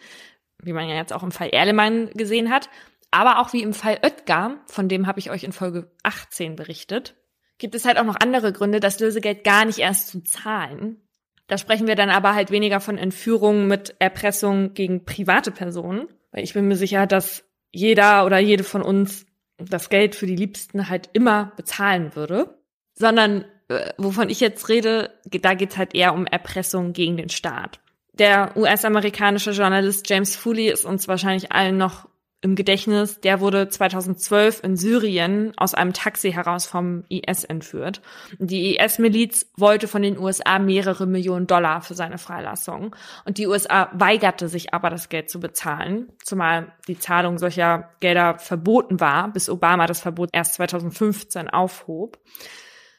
wie man ja jetzt auch im Fall Erlemann gesehen hat, aber auch wie im Fall Oetgar, von dem habe ich euch in Folge 18 berichtet, gibt es halt auch noch andere Gründe, das Lösegeld gar nicht erst zu zahlen. Da sprechen wir dann aber halt weniger von Entführungen mit Erpressung gegen private Personen, weil ich bin mir sicher, dass jeder oder jede von uns das Geld für die Liebsten halt immer bezahlen würde, sondern äh, wovon ich jetzt rede, da geht's halt eher um Erpressung gegen den Staat. Der US-amerikanische Journalist James Foley ist uns wahrscheinlich allen noch im Gedächtnis, der wurde 2012 in Syrien aus einem Taxi heraus vom IS entführt. Die IS-Miliz wollte von den USA mehrere Millionen Dollar für seine Freilassung. Und die USA weigerte sich aber, das Geld zu bezahlen, zumal die Zahlung solcher Gelder verboten war, bis Obama das Verbot erst 2015 aufhob.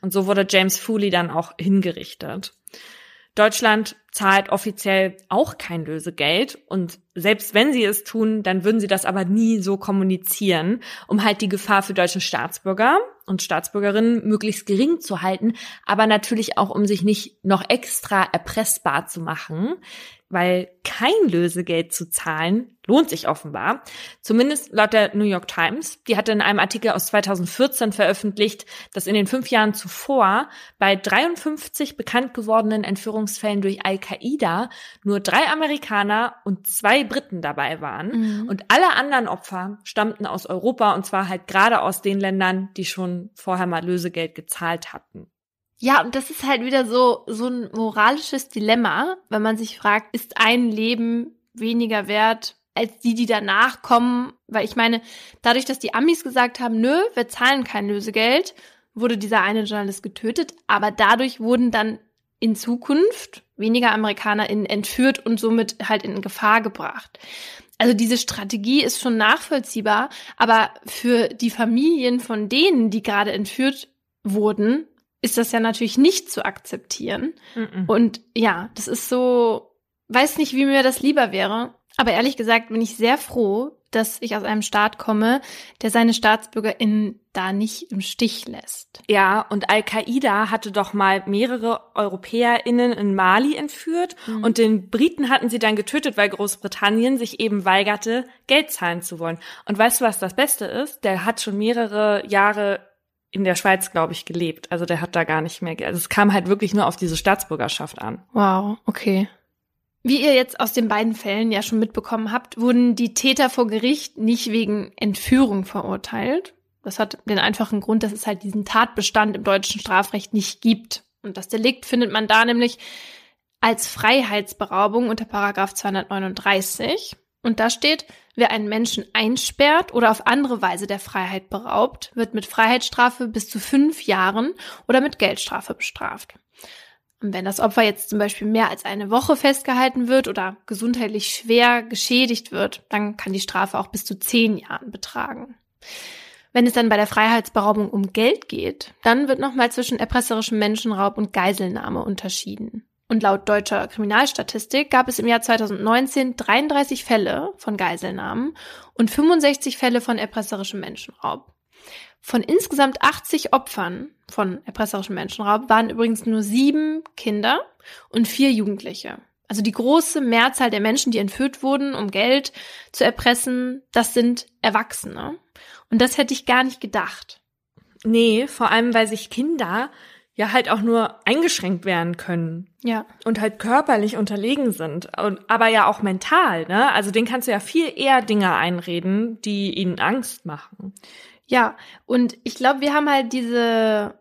Und so wurde James Foley dann auch hingerichtet. Deutschland zahlt offiziell auch kein Lösegeld und selbst wenn sie es tun, dann würden sie das aber nie so kommunizieren, um halt die Gefahr für deutsche Staatsbürger und Staatsbürgerinnen möglichst gering zu halten, aber natürlich auch um sich nicht noch extra erpressbar zu machen weil kein Lösegeld zu zahlen lohnt sich offenbar. Zumindest laut der New York Times. Die hatte in einem Artikel aus 2014 veröffentlicht, dass in den fünf Jahren zuvor bei 53 bekannt gewordenen Entführungsfällen durch Al-Qaida nur drei Amerikaner und zwei Briten dabei waren. Mhm. Und alle anderen Opfer stammten aus Europa und zwar halt gerade aus den Ländern, die schon vorher mal Lösegeld gezahlt hatten. Ja, und das ist halt wieder so, so ein moralisches Dilemma, wenn man sich fragt, ist ein Leben weniger wert als die, die danach kommen? Weil ich meine, dadurch, dass die Amis gesagt haben, nö, wir zahlen kein Lösegeld, wurde dieser eine Journalist getötet, aber dadurch wurden dann in Zukunft weniger AmerikanerInnen entführt und somit halt in Gefahr gebracht. Also diese Strategie ist schon nachvollziehbar, aber für die Familien von denen, die gerade entführt wurden, ist das ja natürlich nicht zu akzeptieren. Mm -mm. Und ja, das ist so, weiß nicht, wie mir das lieber wäre. Aber ehrlich gesagt bin ich sehr froh, dass ich aus einem Staat komme, der seine StaatsbürgerInnen da nicht im Stich lässt. Ja, und Al-Qaida hatte doch mal mehrere EuropäerInnen in Mali entführt mhm. und den Briten hatten sie dann getötet, weil Großbritannien sich eben weigerte, Geld zahlen zu wollen. Und weißt du, was das Beste ist? Der hat schon mehrere Jahre in der Schweiz, glaube ich, gelebt. Also der hat da gar nicht mehr. Also es kam halt wirklich nur auf diese Staatsbürgerschaft an. Wow, okay. Wie ihr jetzt aus den beiden Fällen ja schon mitbekommen habt, wurden die Täter vor Gericht nicht wegen Entführung verurteilt. Das hat den einfachen Grund, dass es halt diesen Tatbestand im deutschen Strafrecht nicht gibt. Und das Delikt findet man da nämlich als Freiheitsberaubung unter Paragraph 239. Und da steht, Wer einen Menschen einsperrt oder auf andere Weise der Freiheit beraubt, wird mit Freiheitsstrafe bis zu fünf Jahren oder mit Geldstrafe bestraft. Und wenn das Opfer jetzt zum Beispiel mehr als eine Woche festgehalten wird oder gesundheitlich schwer geschädigt wird, dann kann die Strafe auch bis zu zehn Jahren betragen. Wenn es dann bei der Freiheitsberaubung um Geld geht, dann wird nochmal zwischen erpresserischem Menschenraub und Geiselnahme unterschieden. Und laut deutscher Kriminalstatistik gab es im Jahr 2019 33 Fälle von Geiselnahmen und 65 Fälle von erpresserischem Menschenraub. Von insgesamt 80 Opfern von erpresserischem Menschenraub waren übrigens nur sieben Kinder und vier Jugendliche. Also die große Mehrzahl der Menschen, die entführt wurden, um Geld zu erpressen, das sind Erwachsene. Und das hätte ich gar nicht gedacht. Nee, vor allem, weil sich Kinder ja halt auch nur eingeschränkt werden können. Ja. Und halt körperlich unterlegen sind. Und, aber ja auch mental, ne? Also denen kannst du ja viel eher Dinge einreden, die ihnen Angst machen. Ja, und ich glaube, wir haben halt diese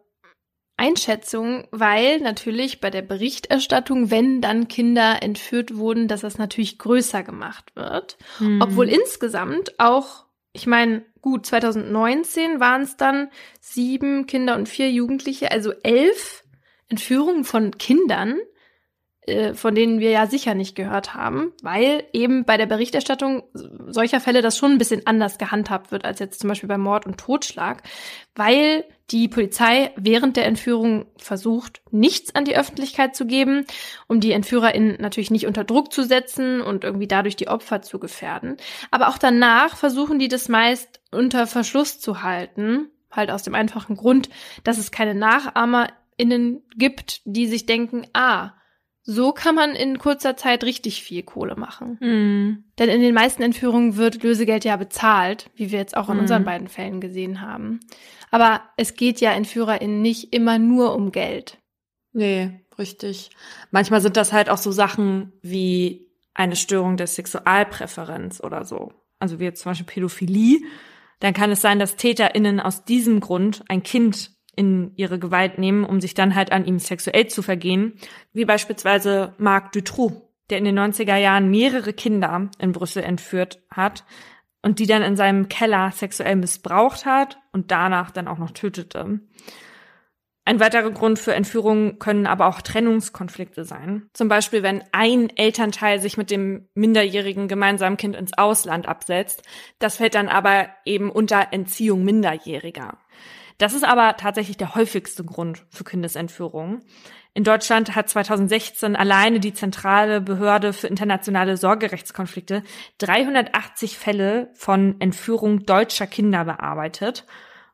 Einschätzung, weil natürlich bei der Berichterstattung, wenn dann Kinder entführt wurden, dass das natürlich größer gemacht wird. Mhm. Obwohl insgesamt auch, ich meine, gut, 2019 waren es dann sieben Kinder und vier Jugendliche, also elf Entführungen von Kindern. Äh, von denen wir ja sicher nicht gehört haben, weil eben bei der Berichterstattung solcher Fälle das schon ein bisschen anders gehandhabt wird als jetzt zum Beispiel bei Mord und Totschlag, weil die Polizei während der Entführung versucht, nichts an die Öffentlichkeit zu geben, um die EntführerInnen natürlich nicht unter Druck zu setzen und irgendwie dadurch die Opfer zu gefährden. Aber auch danach versuchen die das meist unter Verschluss zu halten, halt aus dem einfachen Grund, dass es keine NachahmerInnen gibt, die sich denken, ah, so kann man in kurzer Zeit richtig viel Kohle machen. Mhm. Denn in den meisten Entführungen wird Lösegeld ja bezahlt, wie wir jetzt auch in mhm. unseren beiden Fällen gesehen haben. Aber es geht ja EntführerInnen nicht immer nur um Geld. Nee, richtig. Manchmal sind das halt auch so Sachen wie eine Störung der Sexualpräferenz oder so. Also wie jetzt zum Beispiel Pädophilie. Dann kann es sein, dass TäterInnen aus diesem Grund ein Kind in ihre Gewalt nehmen, um sich dann halt an ihm sexuell zu vergehen, wie beispielsweise Marc Dutroux, der in den 90er Jahren mehrere Kinder in Brüssel entführt hat und die dann in seinem Keller sexuell missbraucht hat und danach dann auch noch tötete. Ein weiterer Grund für Entführungen können aber auch Trennungskonflikte sein. Zum Beispiel, wenn ein Elternteil sich mit dem minderjährigen gemeinsamen Kind ins Ausland absetzt. Das fällt dann aber eben unter Entziehung Minderjähriger. Das ist aber tatsächlich der häufigste Grund für Kindesentführungen. In Deutschland hat 2016 alleine die zentrale Behörde für internationale Sorgerechtskonflikte 380 Fälle von Entführung deutscher Kinder bearbeitet.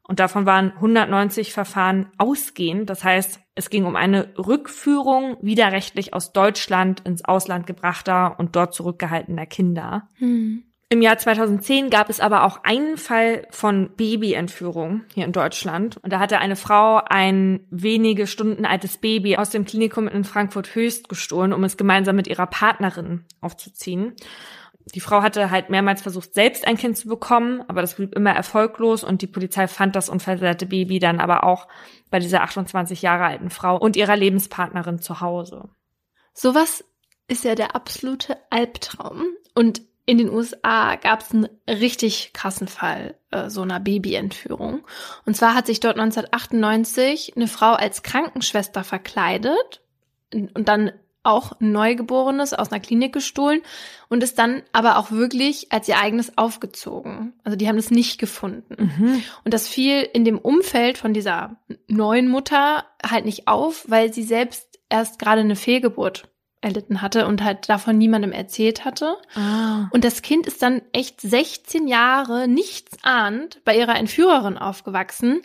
Und davon waren 190 Verfahren ausgehend. Das heißt, es ging um eine Rückführung widerrechtlich aus Deutschland ins Ausland gebrachter und dort zurückgehaltener Kinder. Hm. Im Jahr 2010 gab es aber auch einen Fall von Babyentführung hier in Deutschland. Und da hatte eine Frau ein wenige Stunden altes Baby aus dem Klinikum in Frankfurt Höchst gestohlen, um es gemeinsam mit ihrer Partnerin aufzuziehen. Die Frau hatte halt mehrmals versucht, selbst ein Kind zu bekommen, aber das blieb immer erfolglos und die Polizei fand das unversehrte Baby dann aber auch bei dieser 28 Jahre alten Frau und ihrer Lebenspartnerin zu Hause. Sowas ist ja der absolute Albtraum. Und in den USA gab es einen richtig krassen Fall äh, so einer Babyentführung. Und zwar hat sich dort 1998 eine Frau als Krankenschwester verkleidet und dann auch ein Neugeborenes aus einer Klinik gestohlen und ist dann aber auch wirklich als ihr eigenes aufgezogen. Also die haben es nicht gefunden. Mhm. Und das fiel in dem Umfeld von dieser neuen Mutter halt nicht auf, weil sie selbst erst gerade eine Fehlgeburt erlitten hatte und halt davon niemandem erzählt hatte. Ah. Und das Kind ist dann echt 16 Jahre nichts ahnt bei ihrer Entführerin aufgewachsen,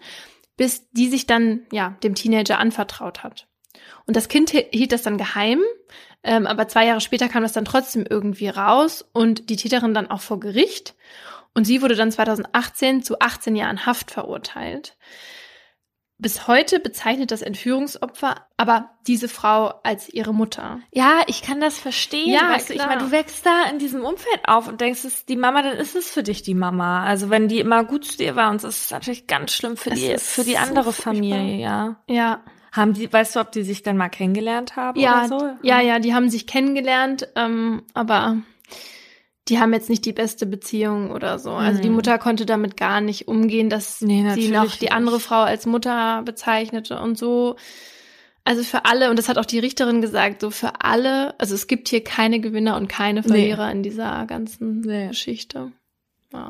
bis die sich dann ja dem Teenager anvertraut hat. Und das Kind hielt das dann geheim, ähm, aber zwei Jahre später kam das dann trotzdem irgendwie raus und die Täterin dann auch vor Gericht. Und sie wurde dann 2018 zu 18 Jahren Haft verurteilt. Bis heute bezeichnet das Entführungsopfer aber diese Frau als ihre Mutter. Ja, ich kann das verstehen. Ja, weißt du, ich meine, du wächst da in diesem Umfeld auf und denkst, es ist die Mama, dann ist es für dich die Mama. Also wenn die immer gut zu dir war, und das ist natürlich ganz schlimm für die, für die andere so Familie, ja. Ja. Haben die, weißt du, ob die sich dann mal kennengelernt haben ja, oder so? Ja, ja, die haben sich kennengelernt, ähm, aber die haben jetzt nicht die beste Beziehung oder so. Also die mhm. Mutter konnte damit gar nicht umgehen, dass nee, sie noch die andere Frau als Mutter bezeichnete und so. Also für alle, und das hat auch die Richterin gesagt, so für alle, also es gibt hier keine Gewinner und keine Verlierer nee. in dieser ganzen nee. Geschichte. Ja.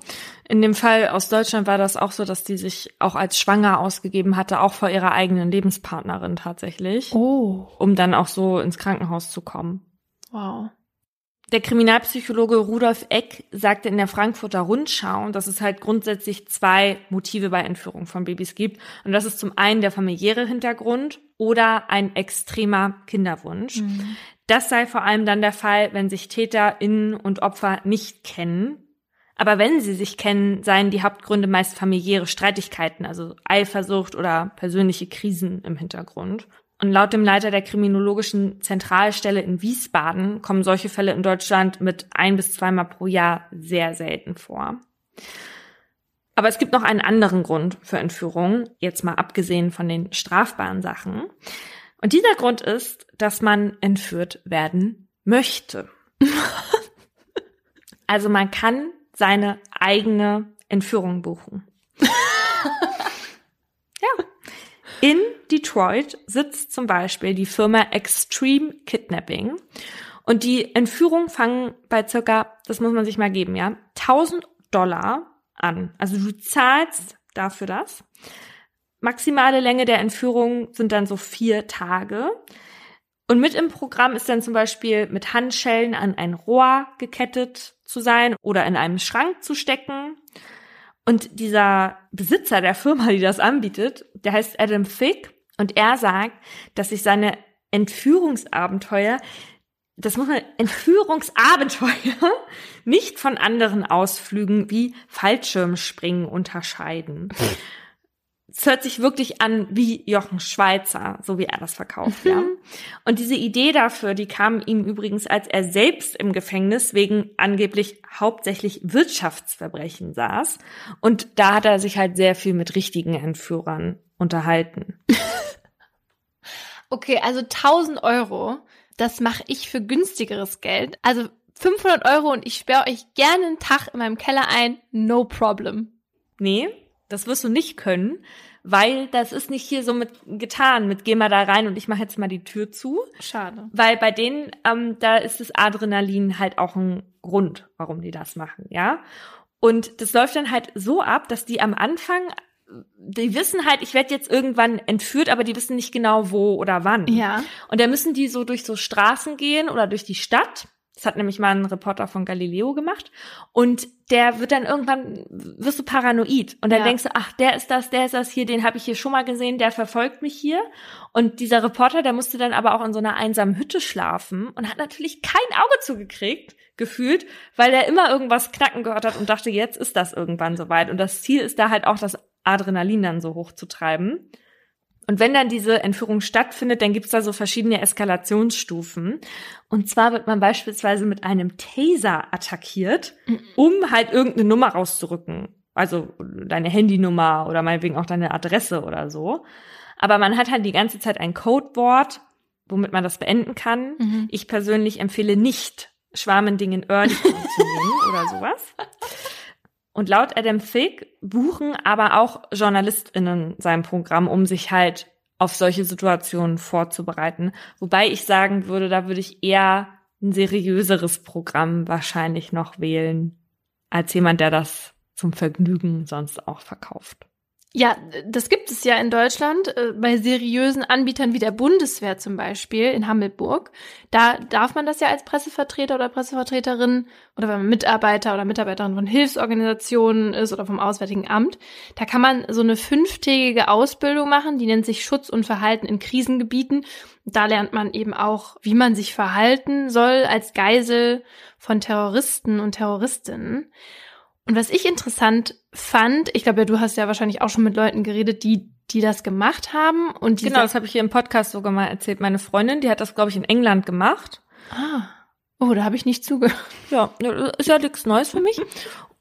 In dem Fall aus Deutschland war das auch so, dass die sich auch als schwanger ausgegeben hatte, auch vor ihrer eigenen Lebenspartnerin tatsächlich. Oh. Um dann auch so ins Krankenhaus zu kommen. Wow. Der Kriminalpsychologe Rudolf Eck sagte in der Frankfurter Rundschau, dass es halt grundsätzlich zwei Motive bei Entführung von Babys gibt. Und das ist zum einen der familiäre Hintergrund oder ein extremer Kinderwunsch. Mhm. Das sei vor allem dann der Fall, wenn sich TäterInnen und Opfer nicht kennen. Aber wenn sie sich kennen, seien die Hauptgründe meist familiäre Streitigkeiten, also Eifersucht oder persönliche Krisen im Hintergrund. Und laut dem Leiter der Kriminologischen Zentralstelle in Wiesbaden kommen solche Fälle in Deutschland mit ein bis zweimal pro Jahr sehr selten vor. Aber es gibt noch einen anderen Grund für Entführung, jetzt mal abgesehen von den strafbaren Sachen. Und dieser Grund ist, dass man entführt werden möchte. also man kann seine eigene Entführung buchen. ja. In Detroit sitzt zum Beispiel die Firma Extreme Kidnapping. Und die Entführungen fangen bei circa, das muss man sich mal geben, ja, 1000 Dollar an. Also du zahlst dafür das. Maximale Länge der Entführung sind dann so vier Tage. Und mit im Programm ist dann zum Beispiel mit Handschellen an ein Rohr gekettet zu sein oder in einem Schrank zu stecken. Und dieser Besitzer der Firma, die das anbietet, der heißt Adam Fick und er sagt, dass sich seine Entführungsabenteuer, das muss man, Entführungsabenteuer nicht von anderen Ausflügen wie Fallschirmspringen unterscheiden. Es hört sich wirklich an wie Jochen Schweizer, so wie er das verkauft, ja. Und diese Idee dafür, die kam ihm übrigens, als er selbst im Gefängnis wegen angeblich hauptsächlich Wirtschaftsverbrechen saß. Und da hat er sich halt sehr viel mit richtigen Entführern unterhalten. okay, also 1000 Euro, das mache ich für günstigeres Geld. Also 500 Euro und ich sperre euch gerne einen Tag in meinem Keller ein, no problem. Nee, das wirst du nicht können, weil das ist nicht hier so mit getan, mit geh mal da rein und ich mache jetzt mal die Tür zu. Schade. Weil bei denen, ähm, da ist das Adrenalin halt auch ein Grund, warum die das machen, ja. Und das läuft dann halt so ab, dass die am Anfang, die wissen halt, ich werde jetzt irgendwann entführt, aber die wissen nicht genau wo oder wann. Ja. Und da müssen die so durch so Straßen gehen oder durch die Stadt das hat nämlich mal ein Reporter von Galileo gemacht. Und der wird dann irgendwann, wirst du paranoid. Und dann ja. denkst du, ach, der ist das, der ist das hier, den habe ich hier schon mal gesehen, der verfolgt mich hier. Und dieser Reporter, der musste dann aber auch in so einer einsamen Hütte schlafen und hat natürlich kein Auge zugekriegt, gefühlt, weil er immer irgendwas knacken gehört hat und dachte, jetzt ist das irgendwann soweit. Und das Ziel ist da halt auch, das Adrenalin dann so hoch zu treiben. Und wenn dann diese Entführung stattfindet, dann gibt's da so verschiedene Eskalationsstufen. Und zwar wird man beispielsweise mit einem Taser attackiert, um halt irgendeine Nummer rauszurücken. Also deine Handynummer oder meinetwegen auch deine Adresse oder so. Aber man hat halt die ganze Zeit ein Codewort, womit man das beenden kann. Mhm. Ich persönlich empfehle nicht, Schwarmendingen Early zu nehmen oder sowas. Und laut Adam Fick buchen aber auch JournalistInnen sein Programm, um sich halt auf solche Situationen vorzubereiten. Wobei ich sagen würde, da würde ich eher ein seriöseres Programm wahrscheinlich noch wählen, als jemand, der das zum Vergnügen sonst auch verkauft. Ja, das gibt es ja in Deutschland äh, bei seriösen Anbietern wie der Bundeswehr zum Beispiel in Hammelburg. Da darf man das ja als Pressevertreter oder Pressevertreterin oder wenn man Mitarbeiter oder Mitarbeiterin von Hilfsorganisationen ist oder vom Auswärtigen Amt. Da kann man so eine fünftägige Ausbildung machen, die nennt sich Schutz und Verhalten in Krisengebieten. Da lernt man eben auch, wie man sich verhalten soll als Geisel von Terroristen und Terroristinnen. Und was ich interessant fand, ich glaube, ja, du hast ja wahrscheinlich auch schon mit Leuten geredet, die die das gemacht haben und genau, das habe ich hier im Podcast sogar mal erzählt. Meine Freundin, die hat das glaube ich in England gemacht. Ah. Oh, da habe ich nicht zugehört. Ja, ist ja nichts Neues für mich.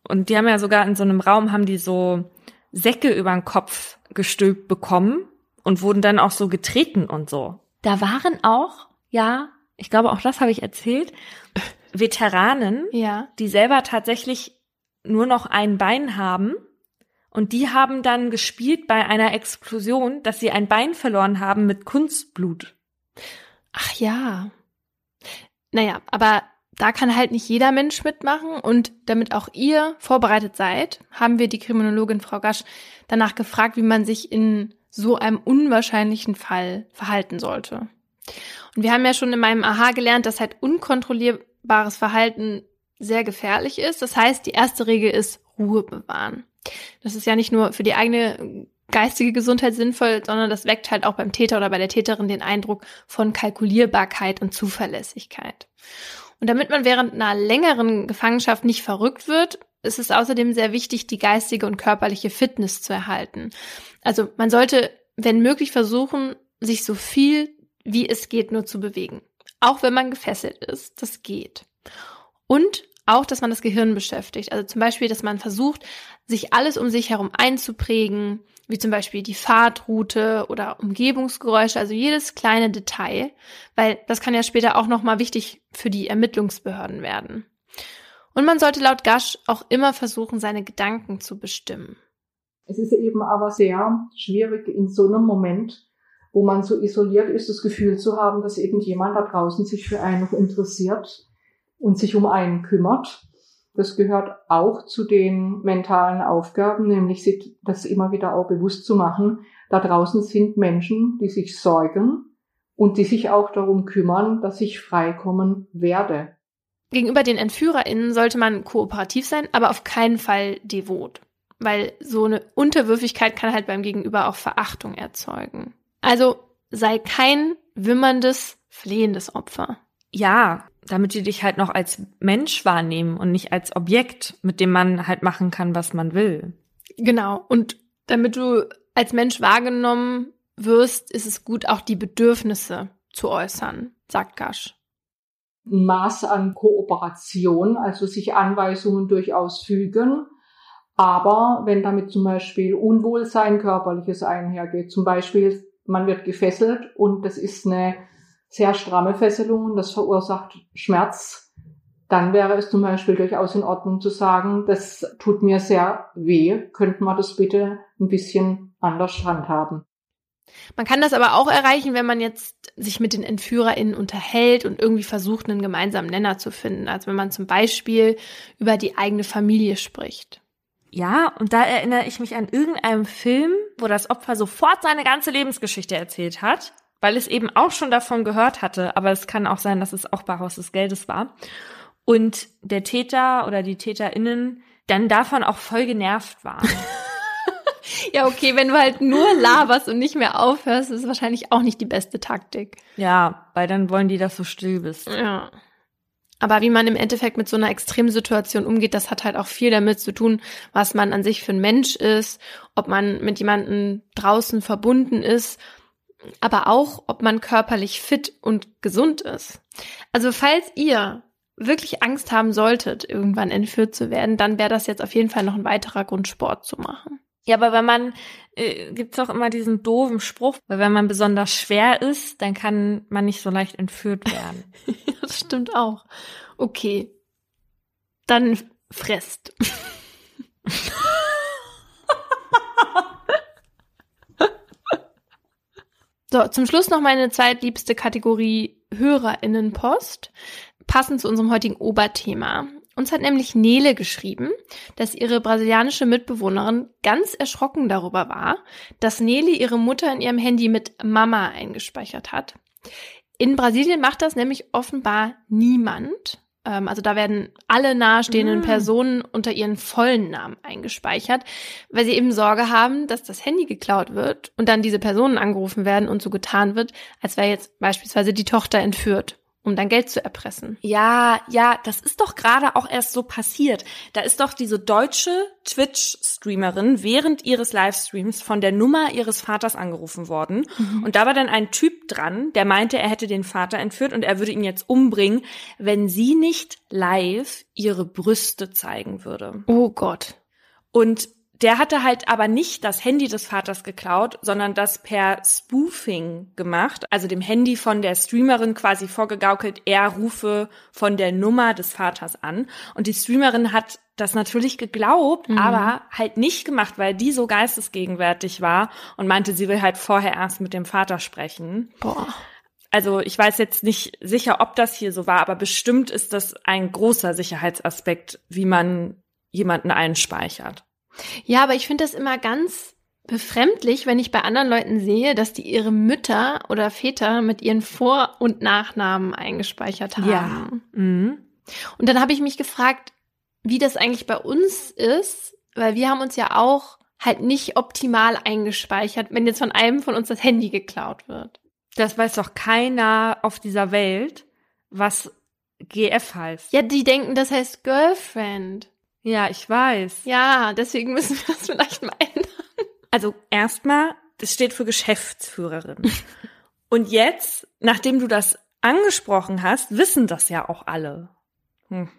Und die haben ja sogar in so einem Raum haben die so Säcke über den Kopf gestülpt bekommen und wurden dann auch so getreten und so. Da waren auch, ja, ich glaube auch das habe ich erzählt, Veteranen, ja. die selber tatsächlich nur noch ein Bein haben Und die haben dann gespielt bei einer Explosion, dass sie ein Bein verloren haben mit Kunstblut. Ach ja. Naja, aber da kann halt nicht jeder Mensch mitmachen und damit auch ihr vorbereitet seid, haben wir die Kriminologin Frau Gasch danach gefragt, wie man sich in so einem unwahrscheinlichen Fall verhalten sollte. Und wir haben ja schon in meinem Aha gelernt, dass halt unkontrollierbares Verhalten sehr gefährlich ist. Das heißt, die erste Regel ist Ruhe bewahren. Das ist ja nicht nur für die eigene geistige Gesundheit sinnvoll, sondern das weckt halt auch beim Täter oder bei der Täterin den Eindruck von Kalkulierbarkeit und Zuverlässigkeit. Und damit man während einer längeren Gefangenschaft nicht verrückt wird, ist es außerdem sehr wichtig, die geistige und körperliche Fitness zu erhalten. Also man sollte, wenn möglich, versuchen, sich so viel wie es geht nur zu bewegen. Auch wenn man gefesselt ist, das geht. Und auch, dass man das Gehirn beschäftigt. Also zum Beispiel, dass man versucht, sich alles um sich herum einzuprägen, wie zum Beispiel die Fahrtroute oder Umgebungsgeräusche, also jedes kleine Detail, weil das kann ja später auch nochmal wichtig für die Ermittlungsbehörden werden. Und man sollte laut Gasch auch immer versuchen, seine Gedanken zu bestimmen. Es ist eben aber sehr schwierig in so einem Moment, wo man so isoliert ist, das Gefühl zu haben, dass irgendjemand da draußen sich für einen interessiert und sich um einen kümmert. Das gehört auch zu den mentalen Aufgaben, nämlich sich das immer wieder auch bewusst zu machen. Da draußen sind Menschen, die sich sorgen und die sich auch darum kümmern, dass ich freikommen werde. Gegenüber den EntführerInnen sollte man kooperativ sein, aber auf keinen Fall devot. Weil so eine Unterwürfigkeit kann halt beim Gegenüber auch Verachtung erzeugen. Also sei kein wimmerndes, flehendes Opfer. Ja, damit die dich halt noch als Mensch wahrnehmen und nicht als Objekt, mit dem man halt machen kann, was man will. Genau. Und damit du als Mensch wahrgenommen wirst, ist es gut, auch die Bedürfnisse zu äußern, sagt Gasch. Ein Maß an Kooperation, also sich Anweisungen durchaus fügen. Aber wenn damit zum Beispiel Unwohlsein körperliches einhergeht, zum Beispiel man wird gefesselt und das ist eine sehr stramme Fesselung und das verursacht Schmerz, dann wäre es zum Beispiel durchaus in Ordnung zu sagen, das tut mir sehr weh, könnte man das bitte ein bisschen anders handhaben. Man kann das aber auch erreichen, wenn man jetzt sich mit den EntführerInnen unterhält und irgendwie versucht, einen gemeinsamen Nenner zu finden. Also wenn man zum Beispiel über die eigene Familie spricht. Ja, und da erinnere ich mich an irgendeinem Film, wo das Opfer sofort seine ganze Lebensgeschichte erzählt hat, weil es eben auch schon davon gehört hatte, aber es kann auch sein, dass es auch bei Haus des Geldes war. Und der Täter oder die TäterInnen dann davon auch voll genervt waren. ja, okay, wenn du halt nur laberst und nicht mehr aufhörst, ist wahrscheinlich auch nicht die beste Taktik. Ja, weil dann wollen die, dass du still bist. Ja. Aber wie man im Endeffekt mit so einer Extremsituation umgeht, das hat halt auch viel damit zu tun, was man an sich für ein Mensch ist, ob man mit jemandem draußen verbunden ist, aber auch, ob man körperlich fit und gesund ist. Also falls ihr wirklich Angst haben solltet, irgendwann entführt zu werden, dann wäre das jetzt auf jeden Fall noch ein weiterer Grund, Sport zu machen. Ja, aber wenn man, äh, gibt's auch immer diesen doofen Spruch, weil wenn man besonders schwer ist, dann kann man nicht so leicht entführt werden. das stimmt auch. Okay. Dann fresst. so, zum Schluss noch meine zweitliebste Kategorie HörerInnenpost, passend zu unserem heutigen Oberthema. Uns hat nämlich Nele geschrieben, dass ihre brasilianische Mitbewohnerin ganz erschrocken darüber war, dass Nele ihre Mutter in ihrem Handy mit Mama eingespeichert hat. In Brasilien macht das nämlich offenbar niemand. Ähm, also da werden alle nahestehenden mhm. Personen unter ihren vollen Namen eingespeichert, weil sie eben Sorge haben, dass das Handy geklaut wird und dann diese Personen angerufen werden und so getan wird, als wäre jetzt beispielsweise die Tochter entführt um dann Geld zu erpressen. Ja, ja, das ist doch gerade auch erst so passiert. Da ist doch diese deutsche Twitch-Streamerin während ihres Livestreams von der Nummer ihres Vaters angerufen worden. Mhm. Und da war dann ein Typ dran, der meinte, er hätte den Vater entführt und er würde ihn jetzt umbringen, wenn sie nicht live ihre Brüste zeigen würde. Oh Gott. Und der hatte halt aber nicht das Handy des Vaters geklaut, sondern das per Spoofing gemacht, also dem Handy von der Streamerin quasi vorgegaukelt, er rufe von der Nummer des Vaters an. Und die Streamerin hat das natürlich geglaubt, mhm. aber halt nicht gemacht, weil die so geistesgegenwärtig war und meinte, sie will halt vorher erst mit dem Vater sprechen. Boah. Also ich weiß jetzt nicht sicher, ob das hier so war, aber bestimmt ist das ein großer Sicherheitsaspekt, wie man jemanden einspeichert. Ja, aber ich finde das immer ganz befremdlich, wenn ich bei anderen Leuten sehe, dass die ihre Mütter oder Väter mit ihren Vor- und Nachnamen eingespeichert haben. Ja. Mhm. Und dann habe ich mich gefragt, wie das eigentlich bei uns ist, weil wir haben uns ja auch halt nicht optimal eingespeichert, wenn jetzt von einem von uns das Handy geklaut wird. Das weiß doch keiner auf dieser Welt, was GF heißt. Ja, die denken, das heißt Girlfriend. Ja, ich weiß. Ja, deswegen müssen wir das vielleicht mal ändern. Also erstmal, das steht für Geschäftsführerin. Und jetzt, nachdem du das angesprochen hast, wissen das ja auch alle. Hm.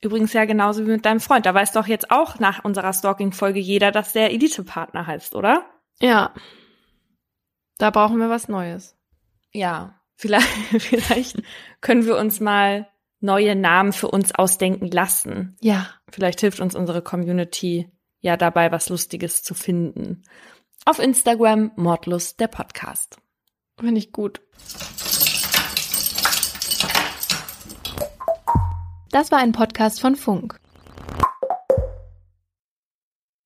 Übrigens ja genauso wie mit deinem Freund. Da weiß doch jetzt auch nach unserer Stalking-Folge jeder, dass der Elite-Partner heißt, oder? Ja. Da brauchen wir was Neues. Ja. Vielleicht, vielleicht können wir uns mal neue Namen für uns ausdenken lassen. Ja. Vielleicht hilft uns unsere Community ja dabei, was Lustiges zu finden. Auf Instagram Mordlust der Podcast. Finde ich gut. Das war ein Podcast von Funk.